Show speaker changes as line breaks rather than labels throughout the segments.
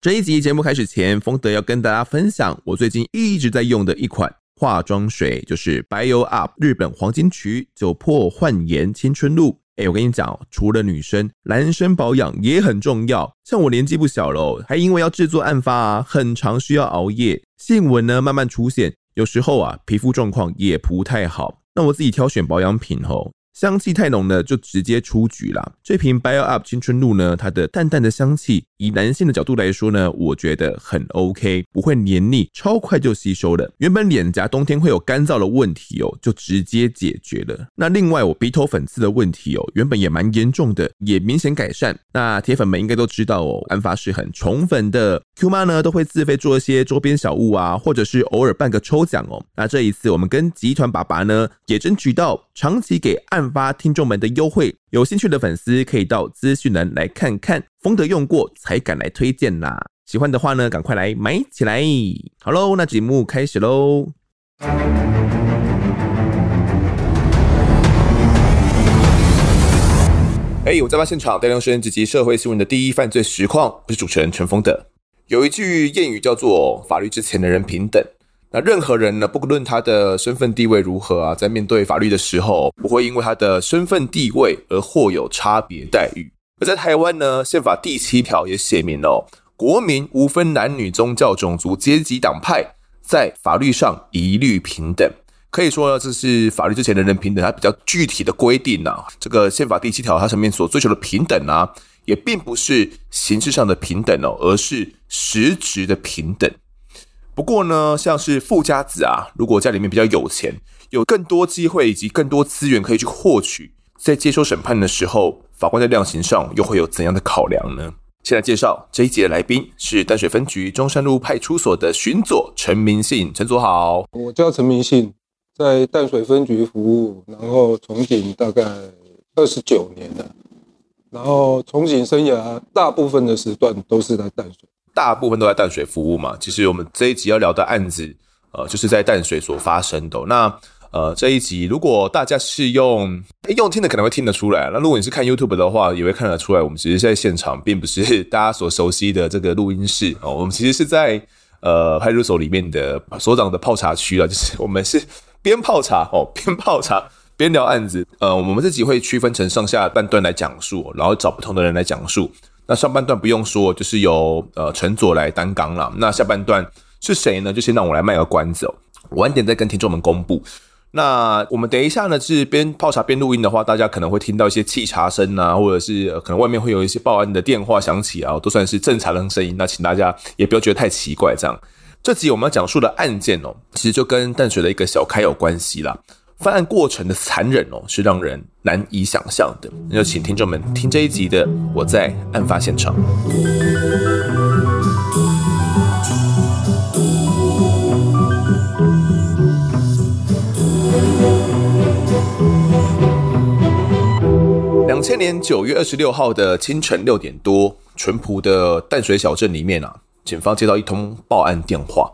这一集节目开始前，丰德要跟大家分享我最近一直在用的一款化妆水，就是 Bio Up 日本黄金曲酒粕焕颜青春露。哎，我跟你讲，除了女生，男生保养也很重要。像我年纪不小了，还因为要制作案发啊，很常需要熬夜，细纹呢慢慢出现，有时候啊皮肤状况也不太好。那我自己挑选保养品吼。香气太浓呢，就直接出局啦。这瓶 Bio Up 青春露呢，它的淡淡的香气，以男性的角度来说呢，我觉得很 OK，不会黏腻，超快就吸收了。原本脸颊冬天会有干燥的问题哦，就直接解决了。那另外我鼻头粉刺的问题哦，原本也蛮严重的，也明显改善。那铁粉们应该都知道哦，案发是很宠粉的，Q 妈呢都会自费做一些周边小物啊，或者是偶尔办个抽奖哦。那这一次我们跟集团爸爸呢，也争取到长期给发听众们的优惠，有兴趣的粉丝可以到资讯栏来看看。丰德用过才敢来推荐啦，喜欢的话呢，赶快来买起来。好喽，那节目开始喽。哎、我在发现场，带您深入及社会新闻的第一犯罪实况。我是主持人陈丰德。有一句谚语叫做“法律之前的人平等”。那任何人呢，不论他的身份地位如何啊，在面对法律的时候，不会因为他的身份地位而获有差别待遇。而在台湾呢，宪法第七条也写明了，国民无分男女、宗教、种族、阶级、党派，在法律上一律平等。可以说呢，这是法律之前的人平等，它比较具体的规定啊。这个宪法第七条它上面所追求的平等啊，也并不是形式上的平等哦，而是实质的平等。不过呢，像是富家子啊，如果家里面比较有钱，有更多机会以及更多资源可以去获取，在接受审判的时候，法官在量刑上又会有怎样的考量呢？现在介绍这一集的来宾是淡水分局中山路派出所的巡佐陈明信，陈佐好。
我叫陈明信，在淡水分局服务，然后从警大概二十九年了，然后从警生涯大部分的时段都是在淡水。
大部分都在淡水服务嘛，其实我们这一集要聊的案子，呃，就是在淡水所发生的。那呃，这一集如果大家是用用听的，可能会听得出来。那如果你是看 YouTube 的话，也会看得出来，我们其实在现场并不是 大家所熟悉的这个录音室哦，我们其实是在呃派出所里面的所长的泡茶区啊，就是我们是边泡茶哦，边泡茶边聊案子。呃，我们这集会区分成上下半段来讲述，然后找不同的人来讲述。那上半段不用说，就是由呃陈佐来担纲了。那下半段是谁呢？就先让我来卖个关子哦，晚点再跟听众们公布。那我们等一下呢，是边泡茶边录音的话，大家可能会听到一些沏茶声啊，或者是可能外面会有一些报案的电话响起啊，都算是正常的声音。那请大家也不要觉得太奇怪。这样，这集我们要讲述的案件哦，其实就跟淡水的一个小开有关系啦。犯案过程的残忍哦，是让人难以想象的。那就请听众们听这一集的《我在案发现场》。两千年九月二十六号的清晨六点多，淳朴的淡水小镇里面啊，警方接到一通报案电话。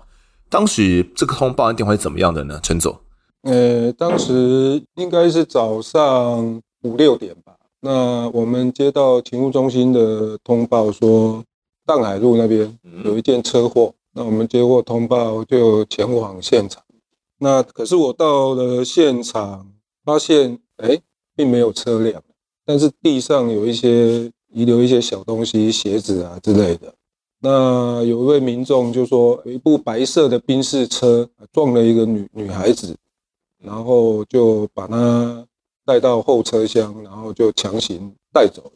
当时这个通报案电话是怎么样的呢？陈总。
呃，当时应该是早上五六点吧。那我们接到勤务中心的通报说，淡海路那边有一件车祸。那我们接获通报就前往现场。那可是我到了现场，发现哎，并没有车辆，但是地上有一些遗留一些小东西，鞋子啊之类的。那有一位民众就说，有一部白色的宾士车撞了一个女女孩子。然后就把他带到后车厢，然后就强行带走了。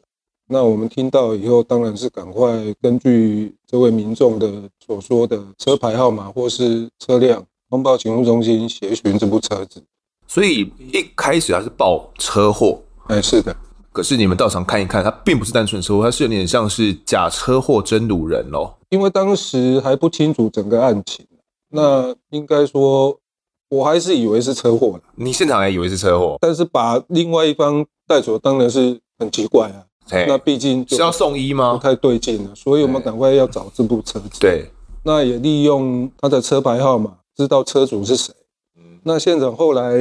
那我们听到以后，当然是赶快根据这位民众的所说的车牌号码或是车辆，通报警务中心协寻这部车子。
所以一开始他是报车祸，
哎，是的。
可是你们到场看一看，他并不是单纯车祸，他是有点像是假车祸真掳人哦。
因为当时还不清楚整个案情，那应该说。我还是以为是车祸，
你现场还以为是车祸，
但是把另外一方带走，当然是很奇怪啊。那毕竟是
要送医吗？
不太对劲了，所以我们赶快要找这部车子。
对，
那也利用他的车牌号码，知道车主是谁。那现场后来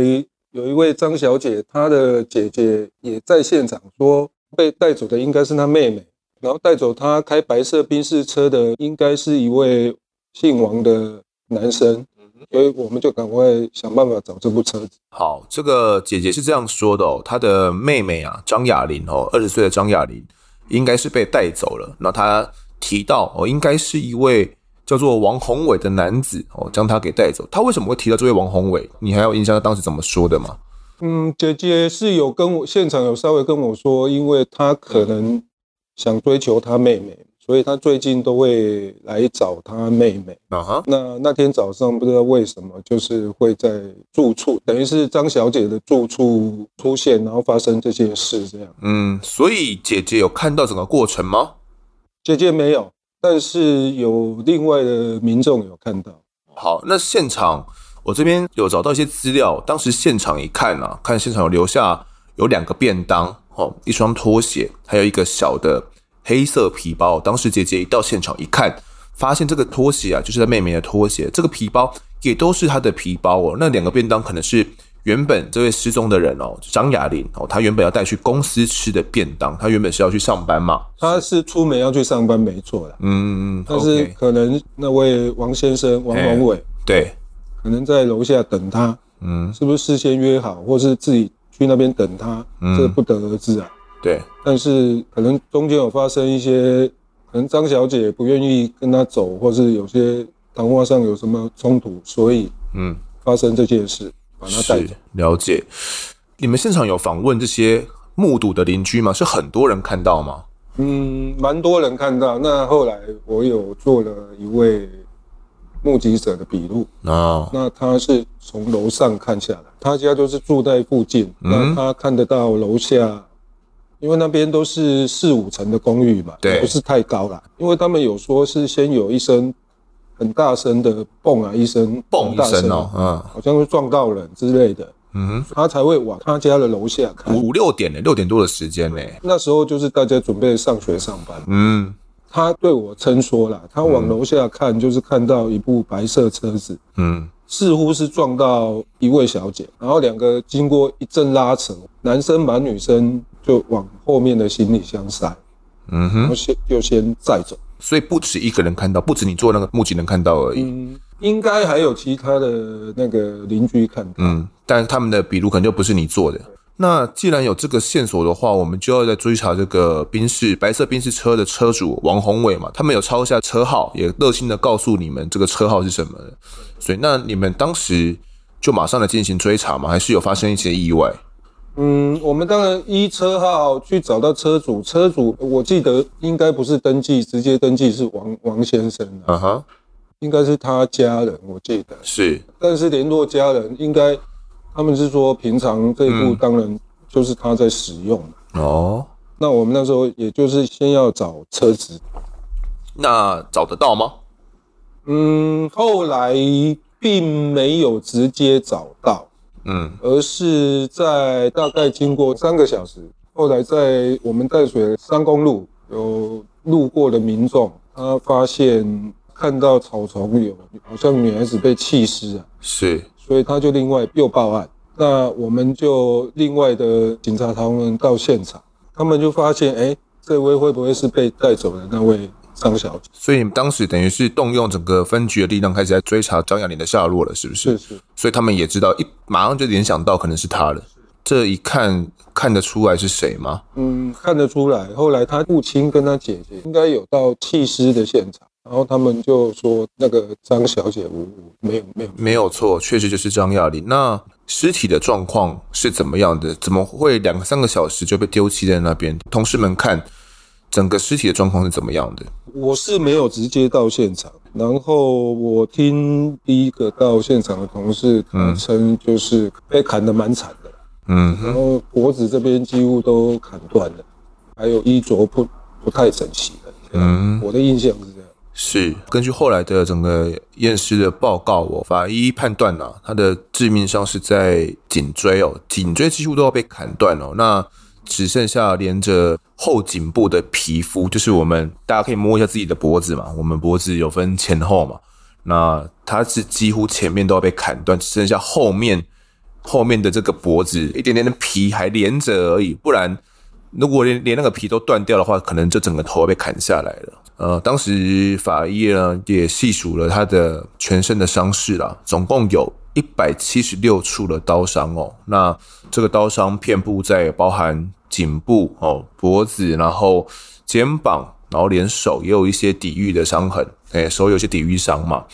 有一位张小姐，她的姐姐也在现场说，被带走的应该是她妹妹。然后带走她开白色宾士车的，应该是一位姓王的男生。所以我们就赶快想办法找这部车子。
好，这个姐姐是这样说的哦，她的妹妹啊，张雅玲哦，二十岁的张雅玲，应该是被带走了。那她提到哦，应该是一位叫做王宏伟的男子哦，将她给带走。她为什么会提到这位王宏伟？你还有印象她当时怎么说的吗？
嗯，姐姐是有跟我现场有稍微跟我说，因为她可能想追求她妹妹。所以他最近都会来找他妹妹。啊哈，那那天早上不知道为什么，就是会在住处，等于是张小姐的住处出现，然后发生这件事这样。
嗯，所以姐姐有看到整个过程吗？
姐姐没有，但是有另外的民众有看到。
好，那现场我这边有找到一些资料，当时现场一看啊，看现场有留下有两个便当，哦，一双拖鞋，还有一个小的。黑色皮包，当时姐姐一到现场一看，发现这个拖鞋啊，就是她妹妹的拖鞋。这个皮包也都是她的皮包哦。那两个便当可能是原本这位失踪的人哦，张雅玲哦，她原本要带去公司吃的便当。她原本是要去上班嘛？
她是出门要去上班，没错的。嗯嗯，但是可能那位王先生王宏伟
对，
可能在楼下等她。嗯，是不是事先约好，或是自己去那边等她？这个不得而知啊。
对，
但是可能中间有发生一些，可能张小姐不愿意跟他走，或是有些谈话上有什么冲突，所以嗯，发生这件事，把他带走。
了解。你们现场有访问这些目睹的邻居吗？是很多人看到吗？
嗯，蛮多人看到。那后来我有做了一位目击者的笔录啊，那他是从楼上看下来，他家就是住在附近，那他看得到楼下。因为那边都是四五层的公寓嘛，对，不是太高啦。因为他们有说是先有一声很大声的蹦啊一声，
蹦一声哦，嗯，
好像是撞到人之类的，嗯哼，他才会往他家的楼下看。
五六点呢，六点多的时间呢，
那时候就是大家准备上学上班。嗯，他对我称说了，他往楼下看就是看到一部白色车子，嗯，似乎是撞到一位小姐，然后两个经过一阵拉扯，男生把女生。就往后面的行李箱塞，嗯哼，然后先就先载走，
所以不止一个人看到，不止你做那个目击人看到而已，
嗯，应该还有其他的那个邻居看到，
嗯，但是他们的笔录可能就不是你做的。那既然有这个线索的话，我们就要再追查这个宾士白色宾士车的车主王宏伟嘛，他们有抄下车号，也热心的告诉你们这个车号是什么，所以那你们当时就马上来进行追查吗？还是有发生一些意外？
嗯，我们当然依车号去找到车主，车主我记得应该不是登记，直接登记是王王先生啊。哈，应该是他家人，我记得。
是，
但是联络家人应该他们是说平常这一部当然就是他在使用哦，那我们那时候也就是先要找车子，
那找得到吗？
嗯，后来并没有直接找到。嗯，而是在大概经过三个小时，后来在我们淡水三公路有路过的民众，他发现看到草丛有好像女孩子被弃尸啊，
是，
所以他就另外又报案，那我们就另外的警察他们到现场，他们就发现，哎，这位会不会是被带走的那位？张小姐，
所以你们当时等于是动用整个分局的力量，开始在追查张亚玲的下落了，是不是？
是是。
所以他们也知道，一马上就联想到可能是他了。这一看看得出来是谁吗？
嗯，看得出来。后来他父亲跟他姐姐应该有到弃尸的现场，然后他们就说那个张小姐无误，没有没有
没有错，确实就是张亚玲。那尸体的状况是怎么样的？怎么会两三个小时就被丢弃在那边？同事们看。整个尸体的状况是怎么样的？
我是没有直接到现场，然后我听第一个到现场的同事称，就是被砍得蛮惨的，嗯，然后脖子这边几乎都砍断了，还有衣着不不太整齐的，嗯，我的印象是这样。
是根据后来的整个验尸的报告，我法医判断呐，他的致命伤是在颈椎哦，颈椎几乎都要被砍断哦，那。只剩下连着后颈部的皮肤，就是我们大家可以摸一下自己的脖子嘛。我们脖子有分前后嘛，那它是几乎前面都要被砍断，只剩下后面后面的这个脖子一点点的皮还连着而已，不然如果连连那个皮都断掉的话，可能就整个头被砍下来了。呃，当时法医呢也细数了他的全身的伤势啦，总共有一百七十六处的刀伤哦。那这个刀伤遍布在包含颈部哦、脖子，然后肩膀，然后连手也有一些抵御的伤痕，哎，手有些抵御伤嘛，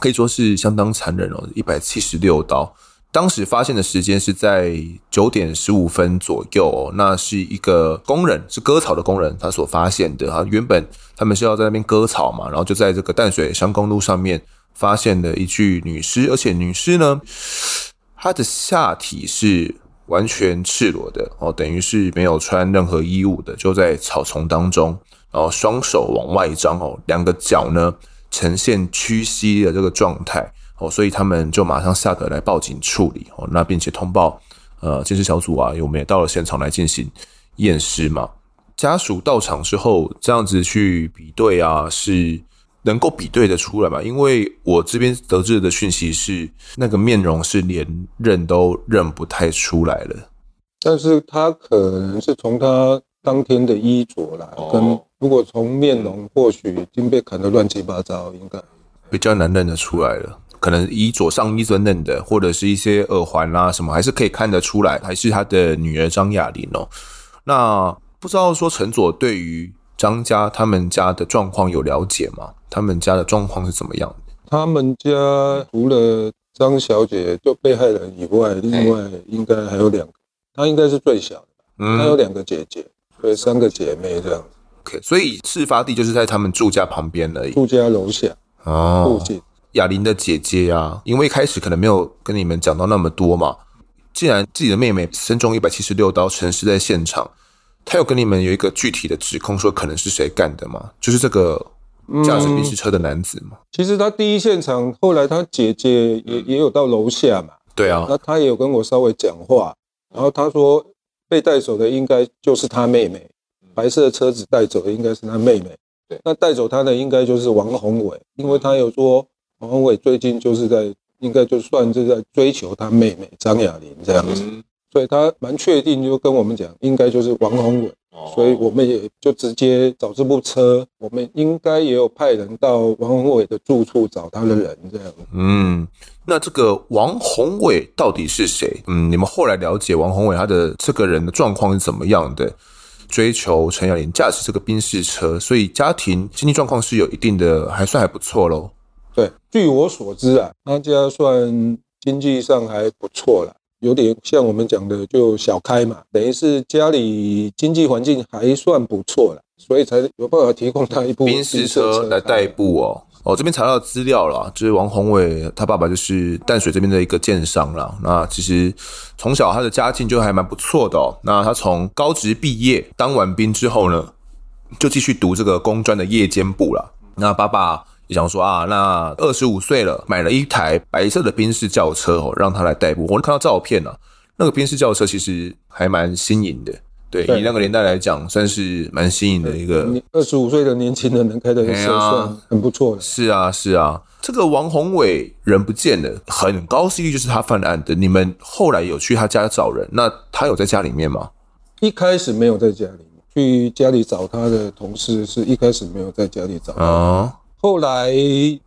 可以说是相当残忍哦，一百七十六刀。当时发现的时间是在九点十五分左右哦，那是一个工人，是割草的工人，他所发现的啊。原本他们是要在那边割草嘛，然后就在这个淡水乡公路上面发现了一具女尸，而且女尸呢，她的下体是完全赤裸的哦，等于是没有穿任何衣物的，就在草丛当中，然后双手往外张哦，两个脚呢呈现屈膝的这个状态。哦，所以他们就马上下得来报警处理哦，那并且通报呃监视小组啊，我们也到了现场来进行验尸嘛。家属到场之后，这样子去比对啊，是能够比对的出来吧？因为我这边得知的讯息是，那个面容是连认都认不太出来了。
但是他可能是从他当天的衣着来，哦、跟如果从面容，或许已经被砍得乱七八糟，应该
比较难认得出来了。可能衣着上衣尊嫩的，或者是一些耳环啦什么，还是可以看得出来，还是他的女儿张雅玲哦。那不知道说陈佐对于张家他们家的状况有了解吗？他们家的状况是怎么样？
他们家除了张小姐就被害人以外，另外应该还有两个，她应该是最小的，她有两个姐姐，对，三个姐妹这样。
OK，所以事发地就是在他们住家旁边而已，
住家楼下哦，附近。
雅玲的姐姐啊，因为一开始可能没有跟你们讲到那么多嘛。既然自己的妹妹身中一百七十六刀，陈尸在现场，她有跟你们有一个具体的指控，说可能是谁干的吗？就是这个驾驶宾士车的男子嘛。
其实他第一现场，后来他姐姐也也有到楼下嘛。
对啊，
那他也有跟我稍微讲话，然后他说被带走的应该就是他妹妹，白色的车子带走的应该是他妹妹。对，那带走他的应该就是王宏伟，因为他有说。王宏伟最近就是在，应该就算是在追求他妹妹张雅玲这样子，所以他蛮确定，就跟我们讲，应该就是王宏伟，所以我们也就直接找这部车，我们应该也有派人到王宏伟的住处找他的人这样。
嗯，那这个王宏伟到底是谁？嗯，你们后来了解王宏伟他的这个人的状况是怎么样的？追求陈雅玲驾驶这个宾士车，所以家庭经济状况是有一定的，还算还不错喽。
对，据我所知啊，他家算经济上还不错了，有点像我们讲的就小开嘛，等于是家里经济环境还算不错了，所以才有办法提供他一部
宾士车来代步哦。哦，这边查到资料了，就是王宏伟他爸爸就是淡水这边的一个建商了。那其实从小他的家境就还蛮不错的哦。那他从高职毕业当完兵之后呢，就继续读这个工专的夜间部了。那爸爸。就想说啊，那二十五岁了，买了一台白色的宾士轿车哦，让他来代步。我看到照片了，啊，那个宾士轿车其实还蛮新颖的，对，以那个年代来讲，算是蛮新颖的一个。
二十五岁的年轻人能开的车算很不错的。
是啊，是啊，这个王宏伟人不见了，很高几率就是他犯案的。你们后来有去他家找人，那他有在家里面吗？
一开始没有在家里面，去家里找他的同事是一开始没有在家里找啊。后来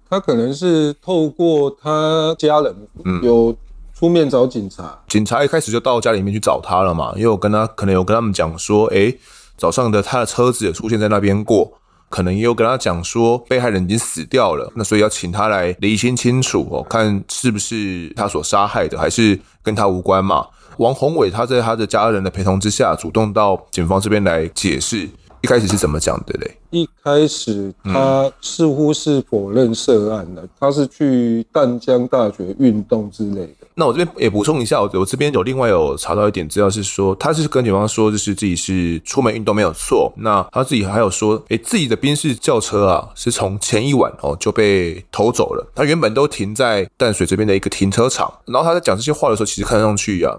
他可能是透过他家人有出面找警察，嗯，
警察一开始就到家里面去找他了嘛，因为我跟他可能有跟他们讲说，哎，早上的他的车子也出现在那边过，可能也有跟他讲说被害人已经死掉了，那所以要请他来厘清清楚哦，看是不是他所杀害的，还是跟他无关嘛。王宏伟他在他的家人的陪同之下，主动到警方这边来解释。一开始是怎么讲的嘞？
一开始他似乎是否认涉案的，他是去淡江大学运动之类的。
那我这边也补充一下，我我这边有另外有查到一点资料，是说他是跟警方说，就是自己是出门运动没有错。那他自己还有说，诶，自己的宾士轿车啊，是从前一晚哦就被偷走了。他原本都停在淡水这边的一个停车场，然后他在讲这些话的时候，其实看上去啊。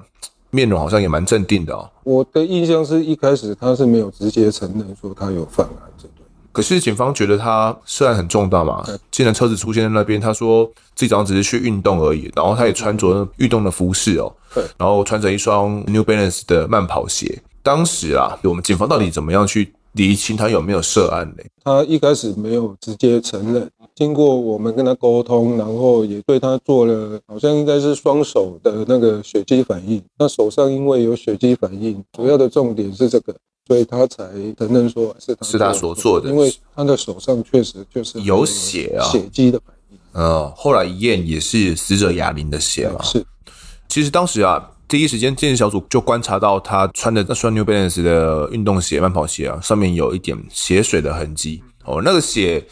面容好像也蛮镇定的哦。
我的印象是一开始他是没有直接承认说他有犯案，对。
可是警方觉得他涉案很重大嘛？既然车子出现在那边，他说自己早上只是去运动而已，然后他也穿着运动的服饰哦，对，然后穿着一双 New Balance 的慢跑鞋。当时啊，我们警方到底怎么样去厘清他有没有涉案呢？
他一开始没有直接承认，经过我们跟他沟通，然后也对他做了，好像应该是双手的那个血肌反应。那手上因为有血肌反应，主要的重点是这个，所以他才承认说是他
是他所做的，
因为他的手上确实就是
有血啊，
血肌的反应。
嗯，后来一验也是死者哑铃的血嘛。
是，
其实当时啊。第一时间，鉴识小组就观察到他穿的那双 New Balance 的运动鞋、慢跑鞋啊，上面有一点血水的痕迹。哦，那个血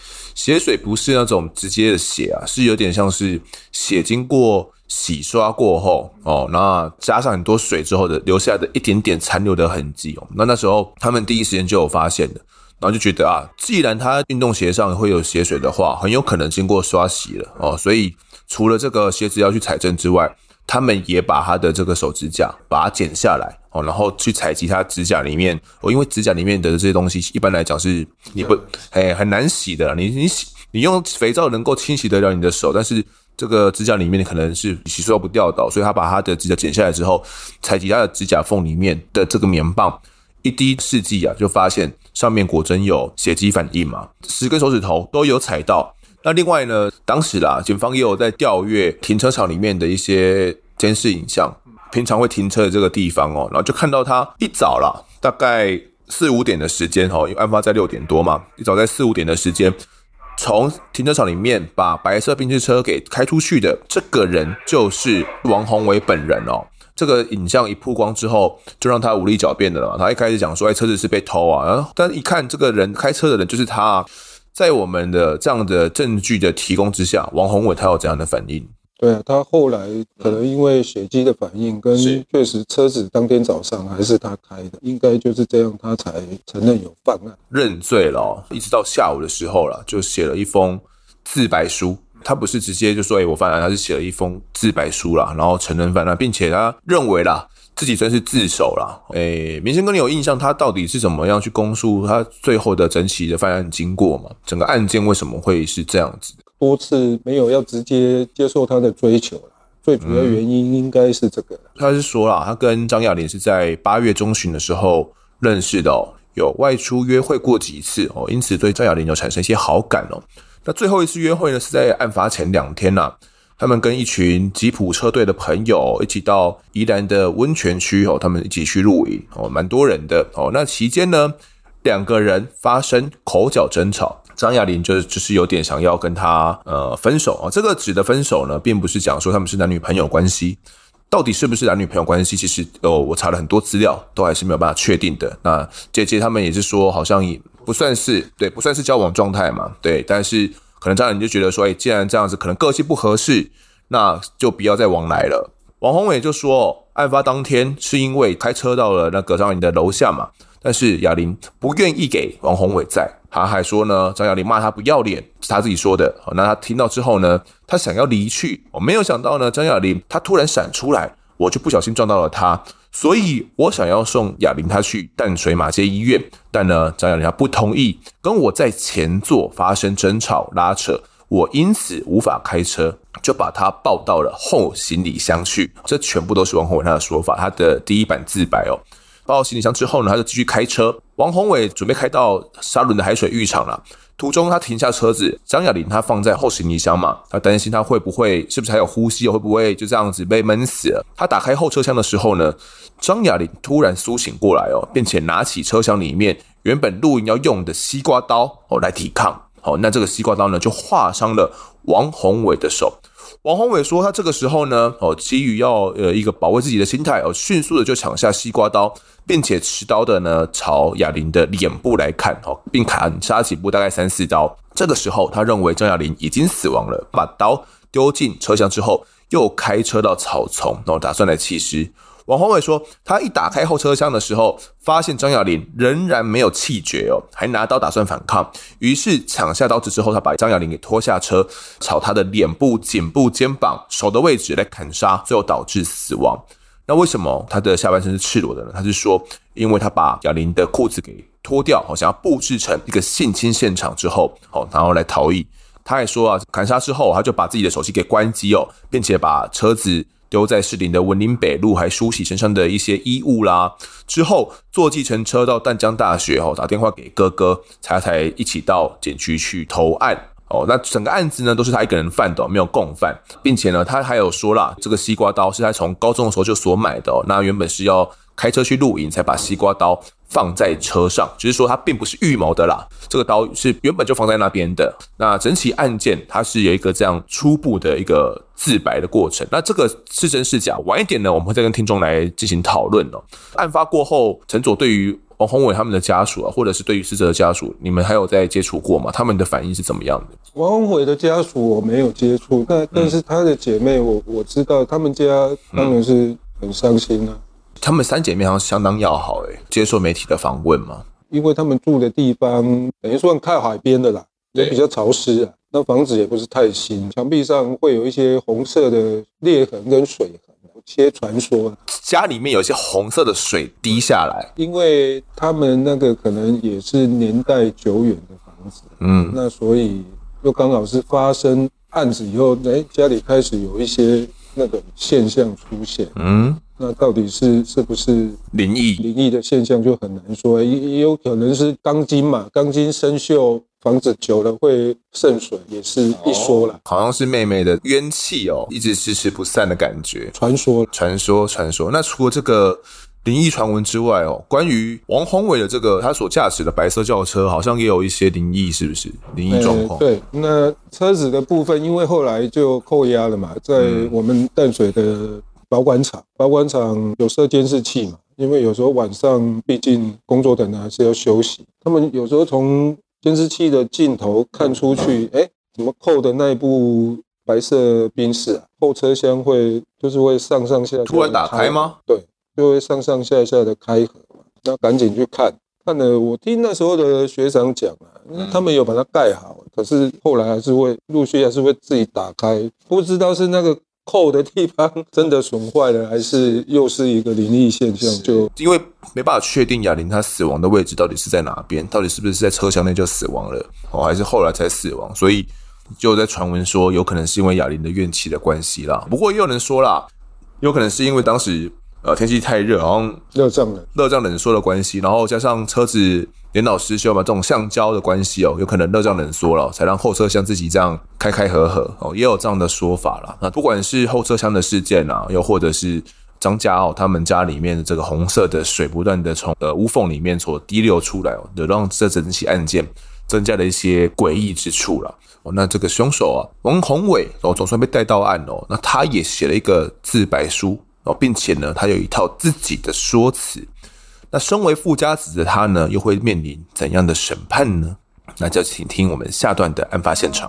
血水不是那种直接的血啊，是有点像是血经过洗刷过后哦，那加上很多水之后的留下的一点点残留的痕迹哦。那那时候他们第一时间就有发现的，然后就觉得啊，既然他运动鞋上会有血水的话，很有可能经过刷洗了哦。所以除了这个鞋子要去采证之外，他们也把他的这个手指甲把它剪下来哦，然后去采集他指甲里面哦，因为指甲里面的这些东西一般来讲是你不哎很难洗的，你你洗你用肥皂能够清洗得了你的手，但是这个指甲里面可能是洗刷不掉的，所以他把他的指甲剪下来之后，采集他的指甲缝里面的这个棉棒，一滴试剂啊，就发现上面果真有血迹反应嘛，十根手指头都有采到。那另外呢，当时啦，警方也有在调阅停车场里面的一些监视影像，平常会停车的这个地方哦，然后就看到他一早啦，大概四五点的时间哦，因为案发在六点多嘛，一早在四五点的时间，从停车场里面把白色宾士车给开出去的这个人就是王宏伟本人哦。这个影像一曝光之后，就让他无力狡辩的了。他一开始讲说，哎，车子是被偷啊，然后但一看这个人开车的人就是他啊。在我们的这样的证据的提供之下，王宏伟他有怎样的反应。
对啊，他后来可能因为血迹的反应，跟确实车子当天早上还是他开的，应该就是这样，他才承认有犯案，
认罪了。一直到下午的时候了，就写了一封自白书。他不是直接就说：“哎，我犯案。”他是写了一封自白书啦，然后承认犯案，并且他认为啦。自己算是自首啦，诶，明先哥，你有印象他到底是怎么样去供述他最后的整起的犯案经过吗？整个案件为什么会是这样子？
多次没有要直接接受他的追求，最主要原因应该是这个。嗯、
他是说了，他跟张雅玲是在八月中旬的时候认识的，哦，有外出约会过几次哦，因此对张雅玲有产生一些好感哦。那最后一次约会呢，是在案发前两天呐、啊。他们跟一群吉普车队的朋友一起到宜兰的温泉区哦，他们一起去露营哦，蛮多人的哦。那期间呢，两个人发生口角争吵，张亚玲就就是有点想要跟他呃分手啊。这个指的分手呢，并不是讲说他们是男女朋友关系，到底是不是男女朋友关系，其实哦，我查了很多资料，都还是没有办法确定的。那姐姐他们也是说，好像也不算是对，不算是交往状态嘛，对，但是。可能张雅玲就觉得说，哎，既然这样子，可能个性不合适，那就不要再往来了。王宏伟就说，案发当天是因为开车到了那个张雅玲的楼下嘛，但是雅玲不愿意给王宏伟在，他还说呢，张雅玲骂他不要脸，是他自己说的。那他听到之后呢，他想要离去，我没有想到呢，张雅玲他突然闪出来，我就不小心撞到了他。所以我想要送哑铃他去淡水马偕医院，但呢，张雅玲她不同意，跟我在前座发生争吵拉扯，我因此无法开车，就把他抱到了后行李箱去。这全部都是王宏伟他的说法，他的第一版自白哦。抱到行李箱之后呢，他就继续开车。王宏伟准备开到沙仑的海水浴场了。途中，他停下车子，张雅玲她放在后行李箱嘛，他担心他会不会是不是还有呼吸，会不会就这样子被闷死了？他打开后车厢的时候呢，张雅玲突然苏醒过来哦，并且拿起车厢里面原本露营要用的西瓜刀哦来抵抗。哦，那这个西瓜刀呢就划伤了王宏伟的手。王宏伟说，他这个时候呢，哦，基于要呃一个保卫自己的心态，哦，迅速的就抢下西瓜刀，并且持刀的呢朝哑铃的脸部来砍，哦，并砍杀几步，大概三四刀。这个时候，他认为张亚玲已经死亡了，把刀丢进车厢之后，又开车到草丛，然后打算来弃尸。王宏伟说，他一打开后车厢的时候，发现张雅玲仍然没有气绝哦，还拿刀打算反抗。于是抢下刀子之后，他把张雅玲给拖下车，朝他的脸部、颈部、肩膀、手的位置来砍杀，最后导致死亡。那为什么他的下半身是赤裸的呢？他是说，因为他把雅玲的裤子给脱掉，好想要布置成一个性侵现场之后，好，然后来逃逸。他还说啊，砍杀之后，他就把自己的手机给关机哦，并且把车子。丢在士林的文林北路，还梳洗身上的一些衣物啦。之后坐计程车到淡江大学哦，打电话给哥哥，才才一起到警局去投案。哦，那整个案子呢，都是他一个人犯的，没有共犯，并且呢，他还有说啦，这个西瓜刀是他从高中的时候就所买的哦，那原本是要开车去露营，才把西瓜刀放在车上，只是说他并不是预谋的啦，这个刀是原本就放在那边的。那整起案件，它是有一个这样初步的一个自白的过程，那这个是真是假？晚一点呢，我们会再跟听众来进行讨论哦。案发过后，陈佐对于王宏伟他们的家属啊，或者是对于死者的家属，你们还有在接触过吗？他们的反应是怎么样的？
王宏伟的家属我没有接触，但但是他的姐妹我我知道，他们家当然是很伤心啊。
他们三姐妹好像相当要好诶，接受媒体的访问嘛。
因为他们住的地方等于算靠海边的啦，也比较潮湿啊。那房子也不是太新，墙壁上会有一些红色的裂痕跟水痕，有些传说
家里面有一些红色的水滴下来，
因为他们那个可能也是年代久远的房子，嗯，那所以又刚好是发生案子以后，哎，家里开始有一些那个现象出现，嗯，那到底是是不是
灵异？
灵异的现象就很难说，也也有可能是钢筋嘛，钢筋生锈。房子久了会渗水，也是一说了，
好像是妹妹的冤气哦，一直迟迟不散的感觉。
传说，
传说，传说。那除了这个灵异传闻之外哦，关于王宏伟的这个他所驾驶的白色轿车，好像也有一些灵异，是不是？灵异状况。
对，那车子的部分，因为后来就扣押了嘛，在我们淡水的保管厂，保管厂有设监视器嘛，因为有时候晚上毕竟工作的人还是要休息，他们有时候从监视器的镜头看出去，哎，怎么扣的那一部白色宾士啊？后车厢会就是会上上下下
突然打开吗？
对，就会上上下下的开合嘛。那赶紧去看，看了我听那时候的学长讲啊，他们有把它盖好，可是后来还是会陆续还是会自己打开，不知道是那个。扣的地方真的损坏了，还是又是一个灵异现象？就
因为没办法确定哑铃它死亡的位置到底是在哪边，到底是不是在车厢内就死亡了，哦，还是后来才死亡？所以就在传闻说，有可能是因为哑铃的怨气的关系啦。不过也有人说啦，有可能是因为当时呃天气太热，好像
热胀冷
热胀冷缩的关系，然后加上车子。连老失修嘛，这种橡胶的关系哦，有可能热胀冷缩了，才让后车厢自己这样开开合合哦，也有这样的说法啦。那不管是后车厢的事件啊，又或者是张家哦，他们家里面的这个红色的水不断的从呃屋缝里面所滴流出来哦，就让这整起案件增加了一些诡异之处了哦。那这个凶手啊，王宏伟哦，总算被带到案哦，那他也写了一个自白书哦，并且呢，他有一套自己的说辞。那身为富家子的他呢，又会面临怎样的审判呢？那就请听我们下段的案发现场。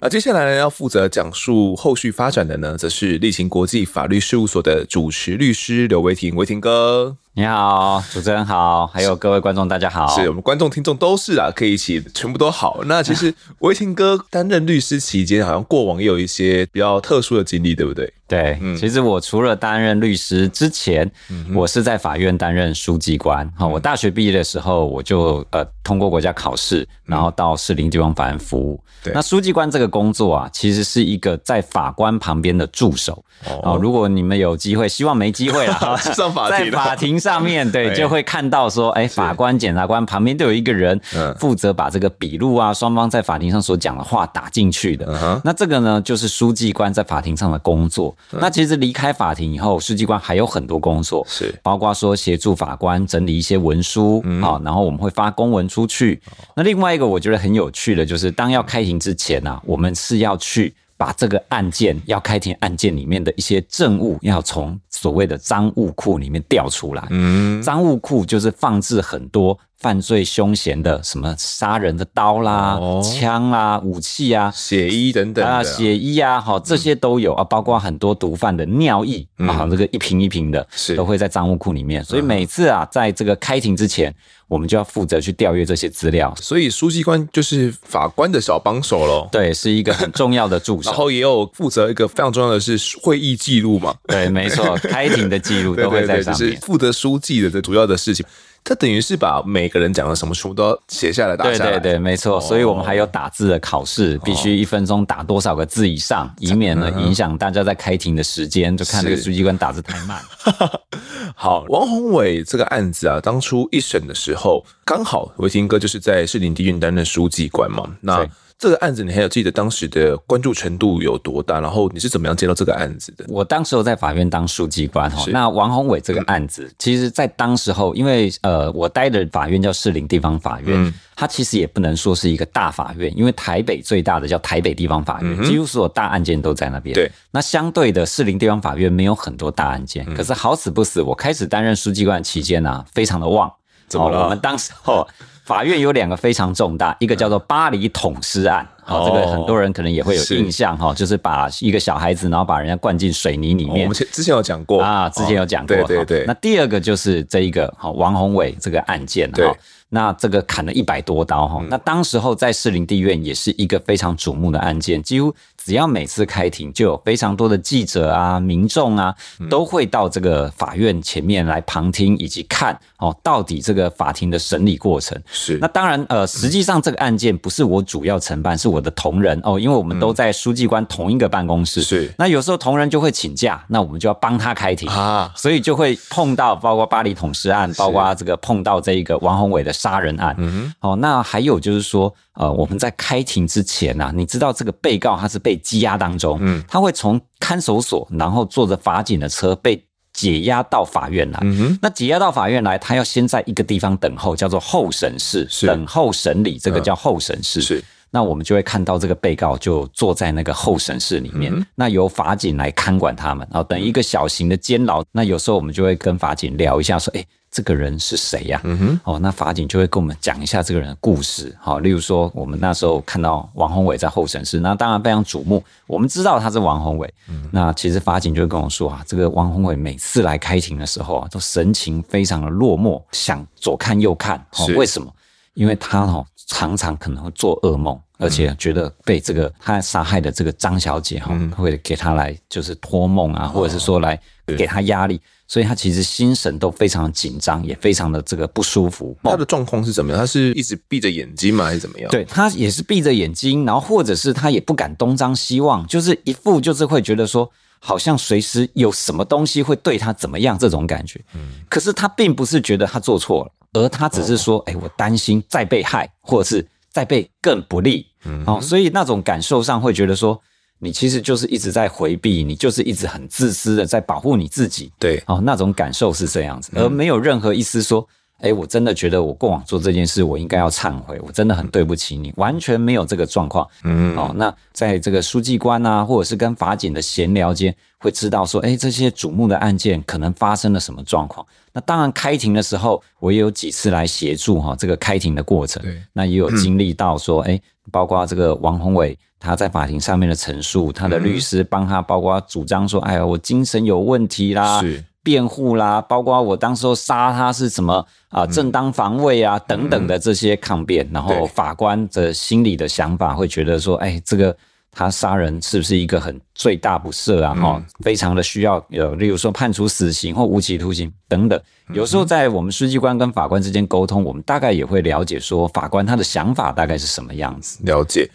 那接下来呢，要负责讲述后续发展的呢，则是力勤国际法律事务所的主持律师刘维廷，维廷哥。
你好，主持人好，还有各位观众，大家好。
是我们观众听众都是啊，可以一起全部都好。那其实维廷哥担任律师期间，好像过往也有一些比较特殊的经历，对不对？
对，嗯，其实我除了担任律师之前，我是在法院担任书记官。哈，我大学毕业的时候，我就呃通过国家考试，然后到士林地方法院服务。对，那书记官这个工作啊，其实是一个在法官旁边的助手。哦，如果你们有机会，希望没机会了，
上法庭，
在法庭。上面对，就会看到说，哎，法官、检察官旁边都有一个人，负责把这个笔录啊，双方在法庭上所讲的话打进去的。那这个呢，就是书记官在法庭上的工作。那其实离开法庭以后，书记官还有很多工作，是包括说协助法官整理一些文书啊，然后我们会发公文出去。那另外一个我觉得很有趣的，就是当要开庭之前呢，我们是要去。把这个案件要开庭案件里面的一些证物，要从所谓的赃物库里面调出来。嗯，赃物库就是放置很多犯罪凶嫌的什么杀人的刀啦、哦、枪啦、武器啊、
血衣等等
啊，血衣啊，好，这些都有啊，包括很多毒贩的尿液啊，这个一瓶一瓶的，是都会在赃物库里面。所以每次啊，在这个开庭之前，我们就要负责去调阅这些资料。
所以书记官就是法官的小帮手喽。
对，是一个很重要的助手。
然后也有负责一个非常重要的是会议记录嘛。
对，没错，开庭的记录 都会在上面。
对对对，就是负责书记的这主要的事情。他等于是把每个人讲的什么书都要写下来打下来。
对对对，没错。哦、所以我们还有打字的考试，必须一分钟打多少个字以上，哦、以免呢影响大家在开庭的时间。就看这个书记官打字太慢。
好，王宏伟这个案子啊，当初一审的时候，刚好维廷哥就是在士林地院担任书记官嘛。那这个案子，你还有记得当时的关注程度有多大？然后你是怎么样接到这个案子的？
我当时候在法院当书记官哈。那王宏伟这个案子，嗯、其实在当时候，因为呃，我待的法院叫士林地方法院，嗯、它其实也不能说是一个大法院，因为台北最大的叫台北地方法院，嗯、几乎所有大案件都在那边。对，那相对的士林地方法院没有很多大案件，嗯、可是好死不死，我开始担任书记官期间呢、啊，非常的旺。怎么了？哦、我们当时候。法院有两个非常重大，一个叫做巴黎捅尸案，好、哦，这个很多人可能也会有印象哈，是就是把一个小孩子，然后把人家灌进水泥里面。
哦、我们之前有讲过
啊，之前有讲过。对对对。那第二个就是这一个哈王宏伟这个案件哈。那这个砍了一百多刀哈，那当时候在士林地院也是一个非常瞩目的案件，几乎只要每次开庭，就有非常多的记者啊、民众啊，都会到这个法院前面来旁听以及看哦，到底这个法庭的审理过程是。那当然呃，实际上这个案件不是我主要承办，是我的同仁哦，因为我们都在书记官同一个办公室。是。那有时候同仁就会请假，那我们就要帮他开庭啊，所以就会碰到包括巴黎捅尸案，包括这个碰到这一个王宏伟的。杀人案，嗯哼，哦，那还有就是说，呃，我们在开庭之前啊，你知道这个被告他是被羁押当中，嗯，他会从看守所，然后坐着法警的车被解押到法院来，嗯哼，那解押到法院来，他要先在一个地方等候，叫做候审室，等候审理，这个叫候审室，是。那我们就会看到这个被告就坐在那个候审室里面，嗯、那由法警来看管他们，然后等一个小型的监牢。那有时候我们就会跟法警聊一下，说：“哎，这个人是谁呀、啊？”嗯哼，哦，那法警就会跟我们讲一下这个人的故事。好，例如说我们那时候看到王宏伟在候审室，那当然非常瞩目。我们知道他是王宏伟，嗯、那其实法警就会跟我说啊，这个王宏伟每次来开庭的时候啊，都神情非常的落寞，想左看右看。哦，为什么？因为他哦，常常可能会做噩梦，而且觉得被这个他杀害的这个张小姐哈，会给他来就是托梦啊，或者是说来给他压力，所以他其实心神都非常紧张，也非常的这个不舒服。
他的状况是怎么样？他是一直闭着眼睛吗？还是怎么样？
对，他也是闭着眼睛，然后或者是他也不敢东张西望，就是一副就是会觉得说，好像随时有什么东西会对他怎么样这种感觉。嗯，可是他并不是觉得他做错了。而他只是说：“哎，我担心再被害，或者是再被更不利。”嗯，哦，所以那种感受上会觉得说，你其实就是一直在回避，你就是一直很自私的在保护你自己。对，哦，那种感受是这样子，而没有任何一丝说。哎，我真的觉得我过往做这件事，我应该要忏悔。我真的很对不起你，完全没有这个状况。嗯，哦，那在这个书记官啊，或者是跟法警的闲聊间，会知道说，哎，这些瞩目的案件可能发生了什么状况。那当然，开庭的时候，我也有几次来协助哈这个开庭的过程。对，那也有经历到说，哎，包括这个王宏伟他在法庭上面的陈述，他的律师帮他，包括主张说，哎呀，我精神有问题啦。是。辩护啦，包括我当时候杀他是什么啊、呃，正当防卫啊等等的这些抗辩，嗯、然后法官的心里的想法会觉得说，哎，这个他杀人是不是一个很罪大不赦啊？哈、嗯，非常的需要有，例如说判处死刑或无期徒刑等等。有时候在我们书记官跟法官之间沟通，我们大概也会了解说，法官他的想法大概是什么样子。
了解。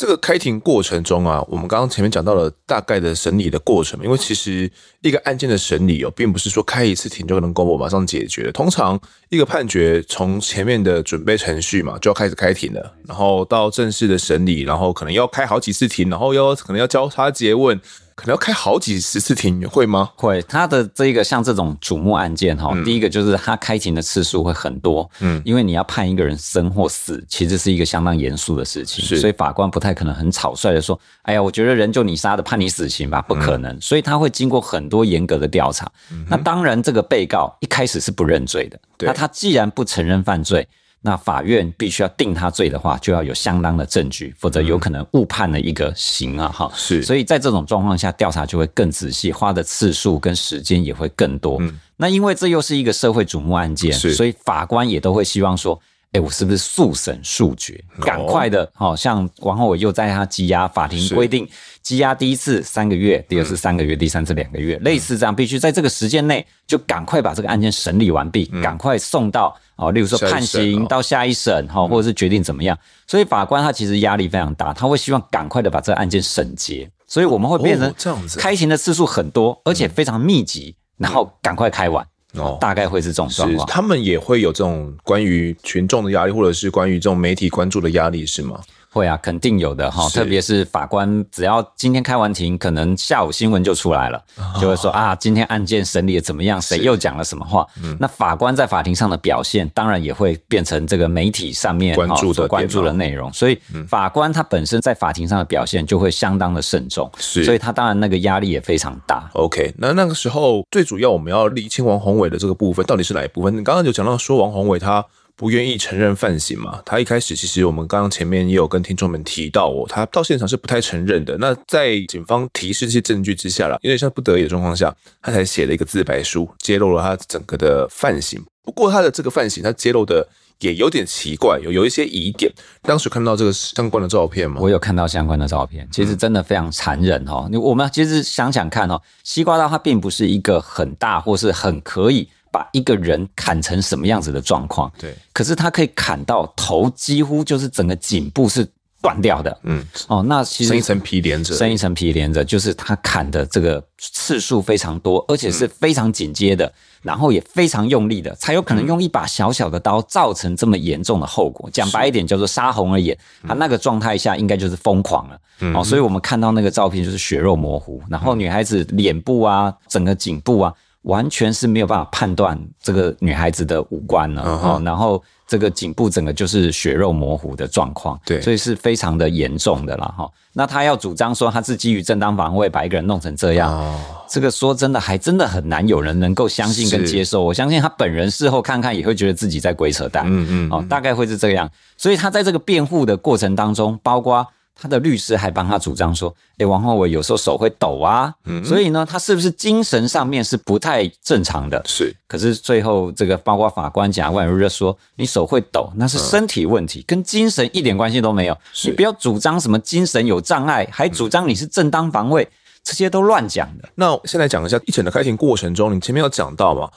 这个开庭过程中啊，我们刚刚前面讲到了大概的审理的过程，因为其实一个案件的审理哦，并不是说开一次庭就能够马上解决。通常一个判决从前面的准备程序嘛，就要开始开庭了，然后到正式的审理，然后可能要开好几次庭，然后要可能要交叉诘问。可能要开好几十次庭，会吗？
会，他的这个像这种瞩目案件哈，嗯、第一个就是他开庭的次数会很多，嗯，因为你要判一个人生或死，其实是一个相当严肃的事情，是所以法官不太可能很草率的说，哎呀，我觉得人就你杀的，判你死刑吧，不可能，嗯、所以他会经过很多严格的调查。嗯、那当然，这个被告一开始是不认罪的，对那他既然不承认犯罪。那法院必须要定他罪的话，就要有相当的证据，否则有可能误判了一个刑啊！哈，是，所以在这种状况下，调查就会更仔细，花的次数跟时间也会更多。嗯，那因为这又是一个社会瞩目案件，是，所以法官也都会希望说，哎，我是不是速审速决？赶快的，好、哦、像王宏伟又在他羁押，法庭规定羁押第一次三个月，第二次三个月，嗯、第三次两个月，类似这样，必须在这个时间内就赶快把这个案件审理完毕，嗯、赶快送到哦，例如说判刑到下一审，哈、哦，或者是决定怎么样。所以法官他其实压力非常大，他会希望赶快的把这个案件审结，所以我们会变成这样子，开庭的次数很多，而且非常密集，然后赶快开完。哦，大概会是这种状况。
他们也会有这种关于群众的压力，或者是关于这种媒体关注的压力，是吗？
会啊，肯定有的哈。特别是法官，只要今天开完庭，可能下午新闻就出来了，就会说啊，今天案件审理的怎么样？谁又讲了什么话？那法官在法庭上的表现，当然也会变成这个媒体上面关注的关注的内容。所以法官他本身在法庭上的表现就会相当的慎重，所以他当然那个压力也非常大。
OK，那那个时候最主要我们要厘清王宏伟的这个部分到底是哪一部分？你刚刚就讲到说王宏伟他。不愿意承认犯行嘛？他一开始其实我们刚刚前面也有跟听众们提到哦，他到现场是不太承认的。那在警方提示这些证据之下啦，有点像不得已的状况下，他才写了一个自白书，揭露了他整个的犯行。不过他的这个犯行，他揭露的也有点奇怪，有有一些疑点。当时看到这个相关的照片吗？
我有看到相关的照片，其实真的非常残忍哦。嗯、我们其实想想看哦，西瓜刀它并不是一个很大或是很可以。把一个人砍成什么样子的状况？对，可是他可以砍到头，几乎就是整个颈部是断掉的。嗯，哦，那其实
生一层皮连着，
生一层皮连着，就是他砍的这个次数非常多，而且是非常紧接的，嗯、然后也非常用力的，才有可能用一把小小的刀造成这么严重的后果。讲白一点，叫做杀红了眼。他那个状态下应该就是疯狂了。嗯、哦，所以我们看到那个照片就是血肉模糊，然后女孩子脸部啊，整个颈部啊。完全是没有办法判断这个女孩子的五官了，哦，uh huh. 然后这个颈部整个就是血肉模糊的状况，对，所以是非常的严重的了哈。那他要主张说他是基于正当防卫把一个人弄成这样，uh. 这个说真的还真的很难有人能够相信跟接受。我相信他本人事后看看也会觉得自己在鬼扯淡，嗯嗯，哦，大概会是这样。所以他在这个辩护的过程当中，包括。他的律师还帮他主张说：“诶，王宏伟有时候手会抖啊，嗯，所以呢，他是不是精神上面是不太正常的？是。可是最后这个包括法官、检察官都说，你手会抖，那是身体问题，跟精神一点关系都没有。你不要主张什么精神有障碍，还主张你是正当防卫，这些都乱讲的。
那现在讲一下一审的开庭过程中，你前面有讲到嘛？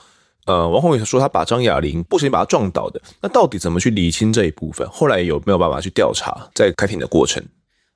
呃，王宏伟说他把张雅玲不小心把他撞倒的，那到底怎么去理清这一部分？后来有没有办法去调查在开庭的过程？”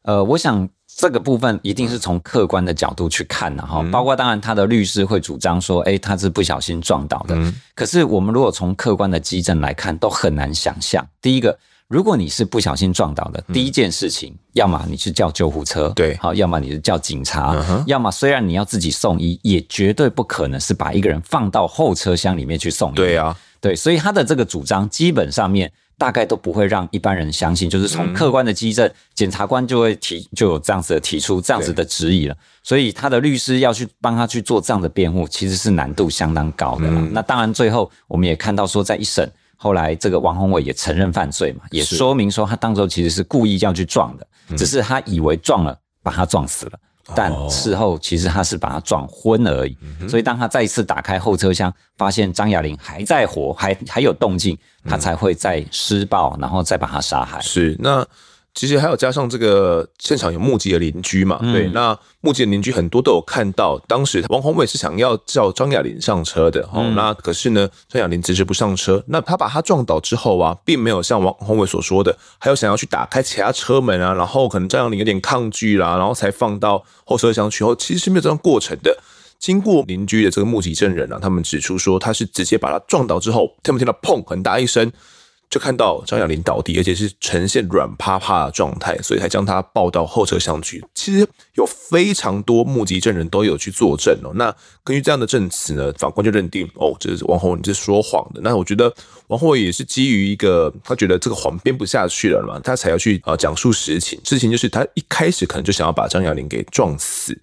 呃，我想这个部分一定是从客观的角度去看的哈，包括当然他的律师会主张说，哎，他是不小心撞倒的。可是我们如果从客观的基证来看，都很难想象。第一个，如果你是不小心撞倒的，第一件事情，要么你是叫救护车，对，好，要么你是叫警察，要么虽然你要自己送医，也绝对不可能是把一个人放到后车厢里面去送医。对啊，对，所以他的这个主张基本上面。大概都不会让一般人相信，就是从客观的基证，检察官就会提就有这样子的提出这样子的质疑了。所以他的律师要去帮他去做这样的辩护，其实是难度相当高的。那当然，最后我们也看到说，在一审后来，这个王宏伟也承认犯罪嘛，也说明说他当时其实是故意要去撞的，只是他以为撞了，把他撞死了。但事后其实他是把他撞昏了而已，所以当他再一次打开后车厢，发现张雅玲还在活，还还有动静，他才会再施暴，然后再把他杀害。
是那。其实还有加上这个现场有目击的邻居嘛？嗯、对，那目击的邻居很多都有看到，当时王宏伟是想要叫张雅玲上车的，哦、嗯，那可是呢，张雅玲迟迟不上车。那他把他撞倒之后啊，并没有像王宏伟所说的，还有想要去打开其他车门啊，然后可能张雅玲有点抗拒啦，然后才放到后车厢去后，其实是没有这样过程的。经过邻居的这个目击证人啊，他们指出说，他是直接把他撞倒之后，听不听到砰很大一声？就看到张雅玲倒地，而且是呈现软趴趴的状态，所以才将她抱到后车厢去。其实有非常多目击证人都有去作证哦。那根据这样的证词呢，法官就认定哦，这是王宏伟是说谎的。那我觉得王宏伟也是基于一个他觉得这个谎编不下去了嘛，他才要去啊讲述实情。事情就是他一开始可能就想要把张雅玲给撞死。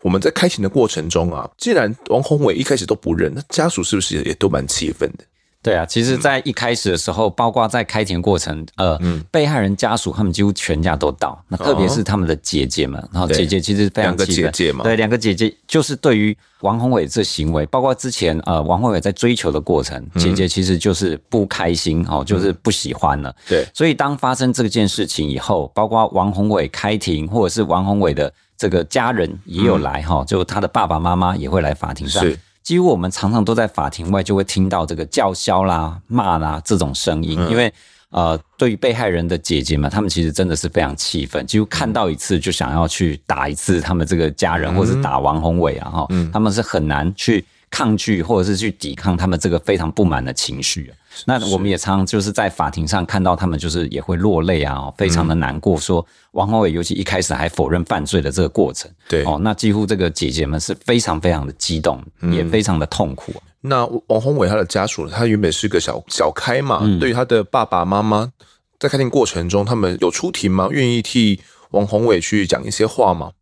我们在开庭的过程中啊，既然王宏伟一开始都不认，那家属是不是也都蛮气愤的？
对啊，其实，在一开始的时候，包括在开庭过程，呃，嗯、被害人家属他们几乎全家都到，那特别是他们的姐姐们，然后姐姐其实非常气愤，两个姐姐嘛，对，两个姐姐就是对于王宏伟这行为，包括之前呃，王宏伟在追求的过程，嗯、姐姐其实就是不开心哦，就是不喜欢了。对，所以当发生这件事情以后，包括王宏伟开庭，或者是王宏伟的这个家人也有来哈，嗯、就他的爸爸妈妈也会来法庭上。是。几乎我们常常都在法庭外就会听到这个叫嚣啦、骂啦这种声音，因为呃，对于被害人的姐姐们，他们其实真的是非常气愤，几乎看到一次就想要去打一次他们这个家人，或是打王宏伟啊哈，他们是很难去抗拒或者是去抵抗他们这个非常不满的情绪。那我们也常常就是在法庭上看到他们，就是也会落泪啊，非常的难过。说王宏伟尤其一开始还否认犯罪的这个过程，对哦，那几乎这个姐姐们是非常非常的激动，也非常的痛苦。
那王宏伟他的家属，他原本是个小小开嘛，对于他的爸爸妈妈，在开庭过程中，他们有出庭吗？愿意替王宏伟去讲一些话吗？